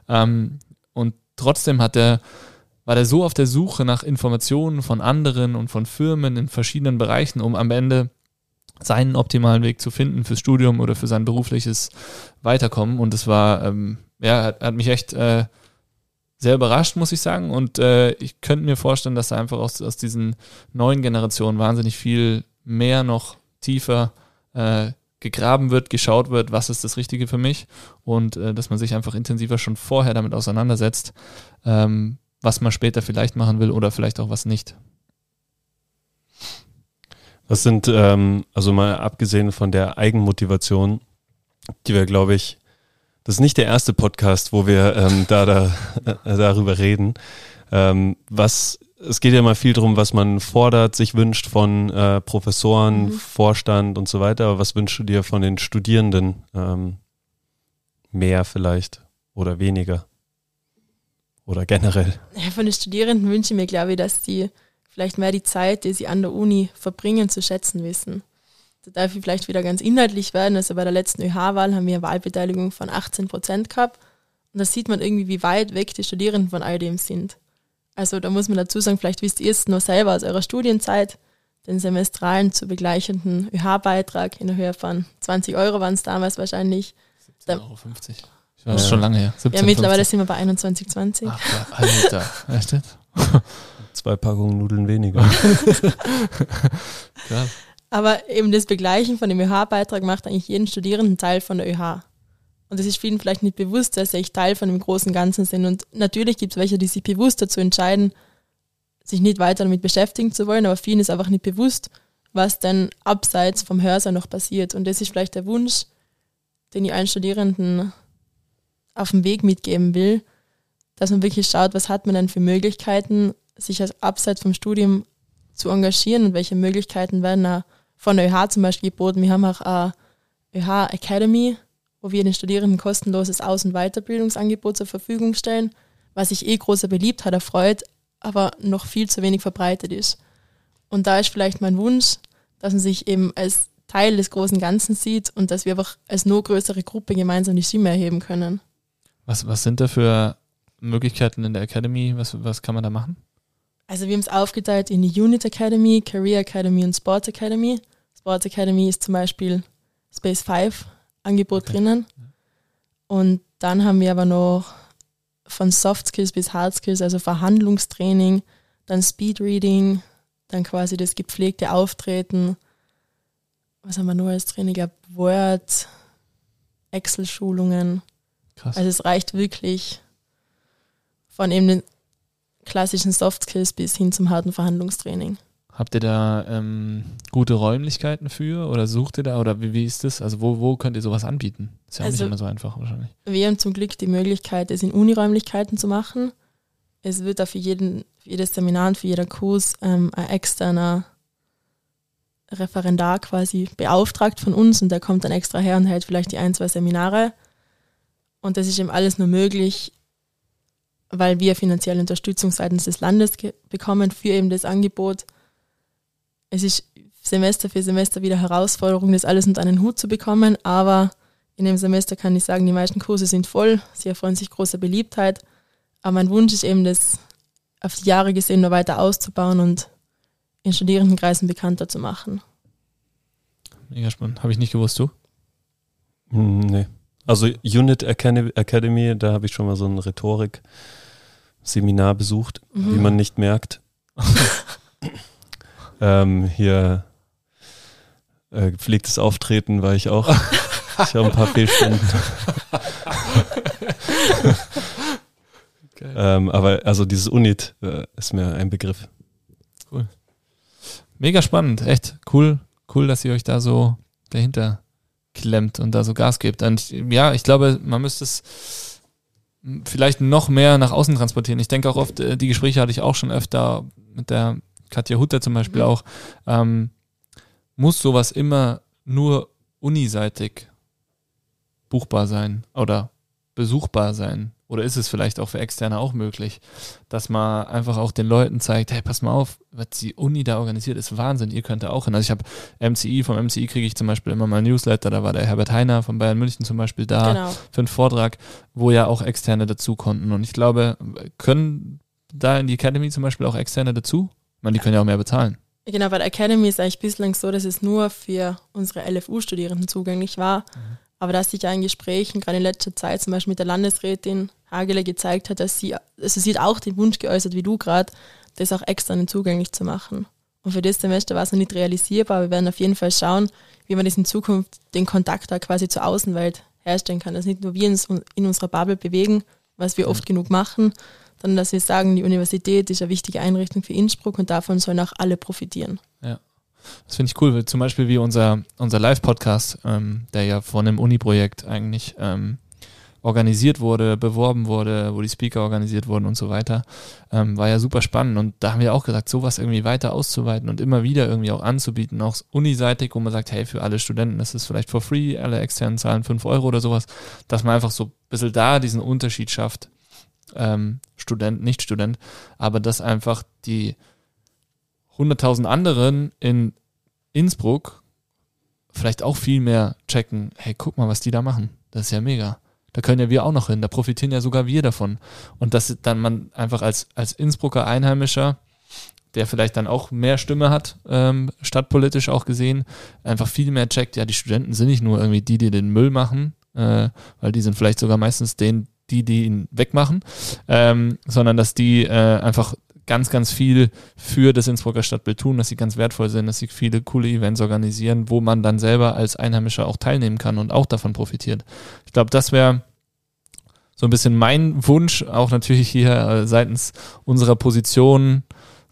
S2: Ähm, und trotzdem hat er, war der so auf der Suche nach Informationen von anderen und von Firmen in verschiedenen Bereichen, um am Ende seinen optimalen Weg zu finden fürs Studium oder für sein berufliches Weiterkommen. Und es war, ähm, ja, hat, hat mich echt äh, sehr überrascht, muss ich sagen. Und äh, ich könnte mir vorstellen, dass da einfach aus, aus diesen neuen Generationen wahnsinnig viel mehr noch tiefer äh, gegraben wird, geschaut wird, was ist das Richtige für mich und äh, dass man sich einfach intensiver schon vorher damit auseinandersetzt, ähm, was man später vielleicht machen will oder vielleicht auch was nicht.
S1: Was sind, ähm, also mal abgesehen von der Eigenmotivation, die wir, glaube ich, das ist nicht der erste Podcast, wo wir ähm, da, da äh, darüber reden. Ähm, was es geht ja mal viel darum, was man fordert, sich wünscht von äh, Professoren, mhm. Vorstand und so weiter. Aber was wünschst du dir von den Studierenden? Ähm, mehr vielleicht oder weniger? Oder generell?
S3: Ja, von den Studierenden wünsche ich mir, glaube ich, dass die vielleicht mehr die Zeit, die sie an der Uni verbringen, zu schätzen wissen. Da darf ich vielleicht wieder ganz inhaltlich werden. Also bei der letzten ÖH-Wahl haben wir eine Wahlbeteiligung von 18 Prozent gehabt. Und da sieht man irgendwie, wie weit weg die Studierenden von all dem sind. Also da muss man dazu sagen, vielleicht wisst ihr es nur selber aus eurer Studienzeit, den semestralen zu begleichenden ÖH-Beitrag in der Höhe von 20 Euro waren es damals wahrscheinlich.
S2: 17,50 Euro. Das ist schon lange her.
S3: 17, ja, mittlerweile 50. sind wir bei 21,20.
S2: Ach, Alter. Echt?
S1: Zwei Packungen Nudeln weniger.
S3: Krass. Aber eben das Begleichen von dem ÖH-Beitrag macht eigentlich jeden Studierenden Teil von der ÖH. Und es ist vielen vielleicht nicht bewusst, dass sie echt Teil von dem großen Ganzen sind. Und natürlich gibt es welche, die sich bewusst dazu entscheiden, sich nicht weiter damit beschäftigen zu wollen, aber vielen ist einfach nicht bewusst, was denn abseits vom Hörsaal noch passiert. Und das ist vielleicht der Wunsch, den ich allen Studierenden auf dem Weg mitgeben will, dass man wirklich schaut, was hat man denn für Möglichkeiten, sich als abseits vom Studium zu engagieren und welche Möglichkeiten werden da von der ÖH zum Beispiel geboten. Wir haben auch eine ÖH Academy, wo wir den Studierenden kostenloses Aus- und Weiterbildungsangebot zur Verfügung stellen, was sich eh großer Beliebtheit erfreut, aber noch viel zu wenig verbreitet ist. Und da ist vielleicht mein Wunsch, dass man sich eben als Teil des großen Ganzen sieht und dass wir einfach als noch größere Gruppe gemeinsam die Stimme erheben können.
S2: Was, was sind da für Möglichkeiten in der Academy? Was, was kann man da machen?
S3: Also wir haben es aufgeteilt in die Unit Academy, Career Academy und Sports Academy. Sports Academy ist zum Beispiel Space 5 Angebot okay. drinnen. Und dann haben wir aber noch von Soft Skills bis Hard Skills, also Verhandlungstraining, dann Speed Reading, dann quasi das gepflegte Auftreten. Was haben wir noch als Training? Glaube, Word, Excel-Schulungen. Krass. Also es reicht wirklich von eben den klassischen Soft Skills bis hin zum harten Verhandlungstraining.
S2: Habt ihr da ähm, gute Räumlichkeiten für oder sucht ihr da oder wie, wie ist das? Also wo, wo könnt ihr sowas anbieten? Ist ja auch also, nicht immer so einfach wahrscheinlich.
S3: Wir haben zum Glück die Möglichkeit, es in Uniräumlichkeiten zu machen. Es wird da für, jeden, für jedes Seminar und für jeden Kurs ähm, ein externer Referendar quasi beauftragt von uns und der kommt dann extra her und hält vielleicht die ein, zwei Seminare. Und das ist eben alles nur möglich, weil wir finanzielle Unterstützung seitens des Landes bekommen für eben das Angebot es ist Semester für Semester wieder Herausforderung, das alles unter einen Hut zu bekommen, aber in dem Semester kann ich sagen, die meisten Kurse sind voll, sie erfreuen sich großer Beliebtheit, aber mein Wunsch ist eben, das auf die Jahre gesehen noch weiter auszubauen und in Studierendenkreisen bekannter zu machen.
S2: Mega spannend. Habe ich nicht gewusst, du?
S1: Hm, nee. Also Unit Academy, da habe ich schon mal so ein Rhetorik-Seminar besucht, mhm. wie man nicht merkt. Ähm, hier äh, gepflegtes Auftreten war ich auch. ich habe ein paar Fehlstunden. ähm, aber also dieses Unit äh, ist mir ein Begriff.
S2: Cool. Mega spannend, echt cool, cool, dass ihr euch da so dahinter klemmt und da so Gas gebt. Und ja, ich glaube, man müsste es vielleicht noch mehr nach außen transportieren. Ich denke auch oft, äh, die Gespräche hatte ich auch schon öfter mit der Katja Hutter zum Beispiel mhm. auch, ähm, muss sowas immer nur uniseitig buchbar sein oder besuchbar sein? Oder ist es vielleicht auch für Externe auch möglich, dass man einfach auch den Leuten zeigt, hey, pass mal auf, was die Uni da organisiert, ist Wahnsinn, ihr könnt da auch hin. Also ich habe MCI, vom MCI kriege ich zum Beispiel immer mal Newsletter, da war der Herbert Heiner von Bayern München zum Beispiel da genau. für einen Vortrag, wo ja auch Externe dazu konnten. Und ich glaube, können da in die Academy zum Beispiel auch Externe dazu? Meine, die können ja auch mehr bezahlen.
S3: Genau, weil Academy ist eigentlich bislang so, dass es nur für unsere LFU-Studierenden zugänglich war. Mhm. Aber dass sich ja in Gesprächen, gerade in letzter Zeit, zum Beispiel mit der Landesrätin Hagele gezeigt hat, dass sie, also sie hat auch den Wunsch geäußert, wie du gerade, das auch extern zugänglich zu machen. Und für das Semester war es noch nicht realisierbar. Wir werden auf jeden Fall schauen, wie man das in Zukunft den Kontakt da quasi zur Außenwelt herstellen kann. Dass nicht nur wir uns in unserer Bubble bewegen, was wir oft genug machen, sondern dass wir sagen, die Universität ist eine wichtige Einrichtung für Innsbruck und davon sollen auch alle profitieren.
S2: Ja. Das finde ich cool, zum Beispiel wie unser, unser Live-Podcast, ähm, der ja von einem Uni-Projekt eigentlich ähm, organisiert wurde, beworben wurde, wo die Speaker organisiert wurden und so weiter, ähm, war ja super spannend. Und da haben wir auch gesagt, sowas irgendwie weiter auszuweiten und immer wieder irgendwie auch anzubieten, auch uniseitig, wo man sagt, hey, für alle Studenten ist es vielleicht for free, alle externen zahlen 5 Euro oder sowas, dass man einfach so ein bisschen da diesen Unterschied schafft ähm, Student, nicht Student, aber dass einfach die 100.000 anderen in Innsbruck vielleicht auch viel mehr checken, hey, guck mal, was die da machen. Das ist ja mega. Da können ja wir auch noch hin. Da profitieren ja sogar wir davon. Und dass dann man einfach als, als Innsbrucker Einheimischer, der vielleicht dann auch mehr Stimme hat, ähm, stadtpolitisch auch gesehen, einfach viel mehr checkt, ja, die Studenten sind nicht nur irgendwie die, die den Müll machen, äh, weil die sind vielleicht sogar meistens den, die, die ihn wegmachen, ähm, sondern dass die äh, einfach ganz, ganz viel für das Innsbrucker Stadtbild tun, dass sie ganz wertvoll sind, dass sie viele coole Events organisieren, wo man dann selber als Einheimischer auch teilnehmen kann und auch davon profitiert. Ich glaube, das wäre so ein bisschen mein Wunsch, auch natürlich hier äh, seitens unserer Position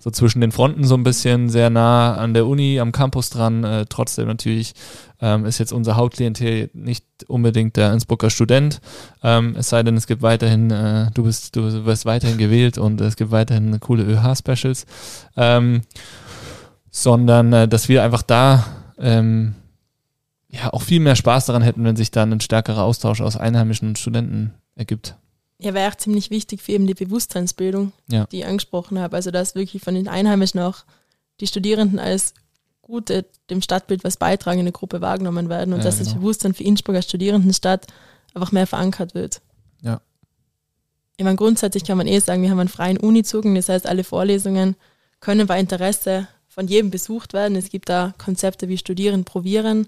S2: so zwischen den Fronten so ein bisschen sehr nah an der Uni, am Campus dran. Äh, trotzdem natürlich ähm, ist jetzt unser Hauptklientel nicht unbedingt der Innsbrucker Student. Ähm, es sei denn, es gibt weiterhin, äh, du bist, du wirst weiterhin gewählt und es gibt weiterhin coole ÖH-Specials. Ähm, sondern äh, dass wir einfach da ähm, ja auch viel mehr Spaß daran hätten, wenn sich dann ein stärkerer Austausch aus einheimischen Studenten ergibt.
S3: Ja, wäre auch ziemlich wichtig für eben die Bewusstseinsbildung,
S2: Ja.
S3: die ich angesprochen habe. Also dass wirklich von den Einheimischen auch die Studierenden als gute, dem Stadtbild was beitragende Gruppe wahrgenommen werden und
S2: Ja,
S3: dass das
S2: genau.
S3: Bewusstsein für Innsbruck als Studierendenstadt einfach mehr verankert wird.
S2: Ja.
S3: Ich meine, grundsätzlich kann man eh sagen, wir haben einen freien Unizugang, das heißt, alle Vorlesungen können bei Interesse von jedem besucht werden. Es gibt da Konzepte wie Studieren, Probieren,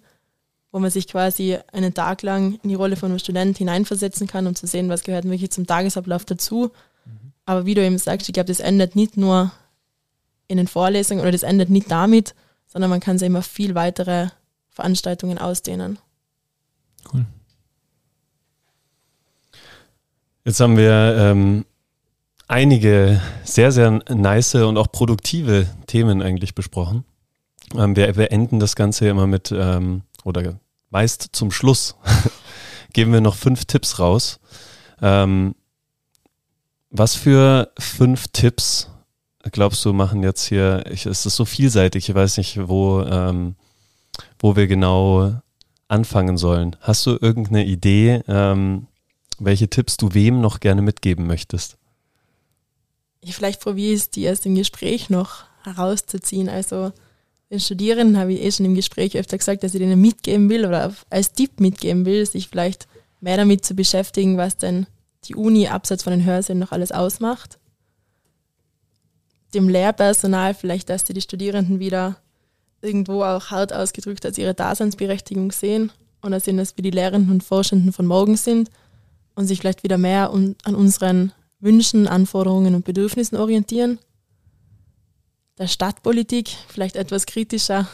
S3: wo man sich quasi einen Tag lang in die Rolle von einem Student hineinversetzen kann, um zu sehen, was gehört wirklich zum Tagesablauf dazu. Aber wie du eben sagst, ich glaube, das endet nicht nur in den Vorlesungen oder das endet nicht damit, sondern man kann sich immer viel weitere Veranstaltungen ausdehnen.
S2: Cool.
S1: Jetzt haben wir ähm, einige sehr, sehr nice und auch produktive Themen eigentlich besprochen. Ähm, wir beenden das Ganze immer mit, ähm, oder meist zum Schluss, geben wir noch fünf Tipps raus. Ähm, was für fünf Tipps glaubst du machen jetzt hier, ich, es ist so vielseitig, ich weiß nicht, wo, ähm, wo wir genau anfangen sollen. Hast du irgendeine Idee, ähm, welche Tipps du wem noch gerne mitgeben möchtest?
S3: Ich vielleicht probiere es, die erst im Gespräch noch herauszuziehen. Also den Studierenden habe ich eh schon im Gespräch öfter gesagt, dass ich denen mitgeben will oder als Tipp mitgeben will, sich vielleicht mehr damit zu beschäftigen, was denn die Uni abseits von den Hörsälen noch alles ausmacht. Dem Lehrpersonal vielleicht, dass sie die Studierenden wieder irgendwo auch hart ausgedrückt als ihre Daseinsberechtigung sehen und dass sie das wie die Lehrenden und Forschenden von morgen sind und sich vielleicht wieder mehr an unseren Wünschen, Anforderungen und Bedürfnissen orientieren. Der Stadtpolitik vielleicht etwas kritischer,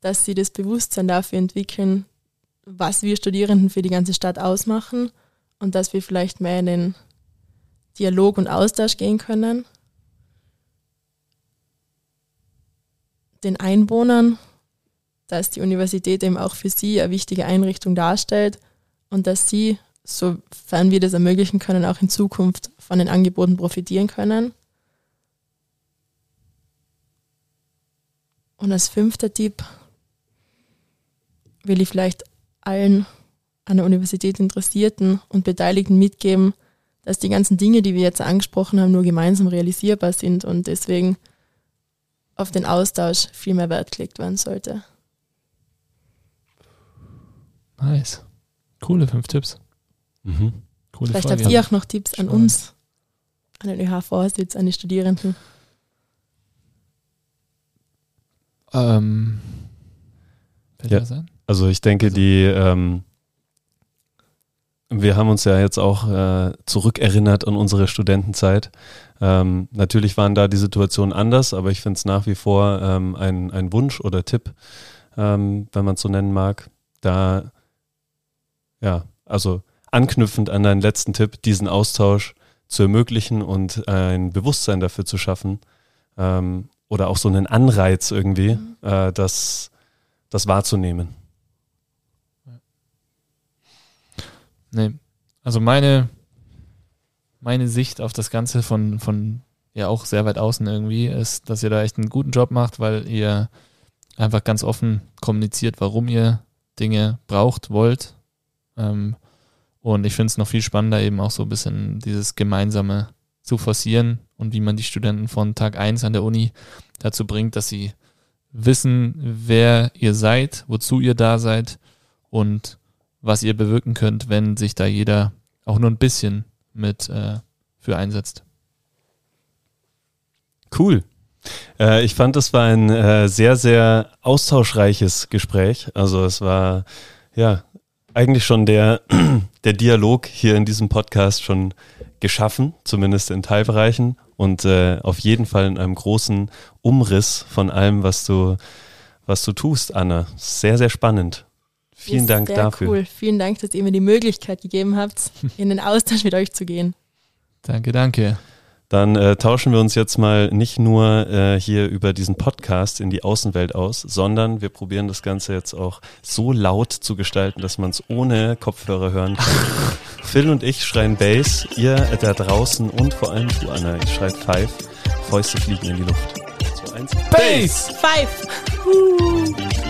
S3: dass sie das Bewusstsein dafür entwickeln, was wir Studierenden für die ganze Stadt ausmachen und dass wir vielleicht mehr in den Dialog und Austausch gehen können. Den Einwohnern, dass die Universität eben auch für sie eine wichtige Einrichtung darstellt und dass sie, sofern wir das ermöglichen können, auch in Zukunft von den Angeboten profitieren können. Und als fünfter Tipp will ich vielleicht allen an der Universität Interessierten und Beteiligten mitgeben, dass die ganzen Dinge, die wir jetzt angesprochen haben, nur gemeinsam realisierbar sind und deswegen auf den Austausch viel mehr Wert gelegt werden sollte.
S2: Nice. Coole fünf Tipps.
S1: Mhm.
S2: Coole
S3: Vielleicht
S2: Folge.
S3: habt ihr auch noch Tipps an uns, an den ÖH-Vorsitz, an die Studierenden.
S2: Ähm,
S1: Ja. Also ich denke,
S2: Also-
S1: die, ähm, wir haben uns ja jetzt auch äh, zurückerinnert an unsere Studentenzeit. Ähm, natürlich waren da die Situationen anders, aber ich finde es nach wie vor ähm, ein, ein Wunsch oder Tipp, ähm, wenn man es so nennen mag, da, ja, also anknüpfend an deinen letzten Tipp, diesen Austausch zu ermöglichen und ein Bewusstsein dafür zu schaffen ähm, oder auch so einen Anreiz irgendwie,
S3: Mhm.
S1: äh, das, das wahrzunehmen.
S2: Nee. Also meine, meine Sicht auf das Ganze von, von ja auch sehr weit außen irgendwie ist, dass ihr da echt einen guten Job macht, weil ihr einfach ganz offen kommuniziert, warum ihr Dinge braucht, wollt. Ähm, und ich finde es noch viel spannender, eben auch so ein bisschen dieses Gemeinsame zu forcieren und wie man die Studenten von Tag eins an der Uni dazu bringt, dass sie wissen, wer ihr seid, wozu ihr da seid und was ihr bewirken könnt, wenn sich da jeder auch nur ein bisschen mit äh, für einsetzt.
S1: Cool. Äh, ich fand, es war ein äh, sehr, sehr austauschreiches Gespräch. Also es war ja eigentlich schon der, der Dialog hier in diesem Podcast schon geschaffen, zumindest in Teilbereichen und äh, auf jeden Fall in einem großen Umriss von allem, was du, was du tust, Anna. Sehr, sehr spannend. Vielen Dank
S3: sehr
S1: dafür.
S3: Cool. Vielen Dank, dass ihr mir die Möglichkeit gegeben habt, in den Austausch mit euch zu gehen.
S2: Danke, danke.
S1: Dann äh, tauschen wir uns jetzt mal nicht nur äh, hier über diesen Podcast in die Außenwelt aus, sondern wir probieren das Ganze jetzt auch so laut zu gestalten, dass man es ohne Kopfhörer hören kann. Phil und ich schreien Bass, ihr da draußen und vor allem du, Anna, ich schreit Five. Fäuste fliegen in die Luft. 2, 1.
S2: Bass!
S3: Five!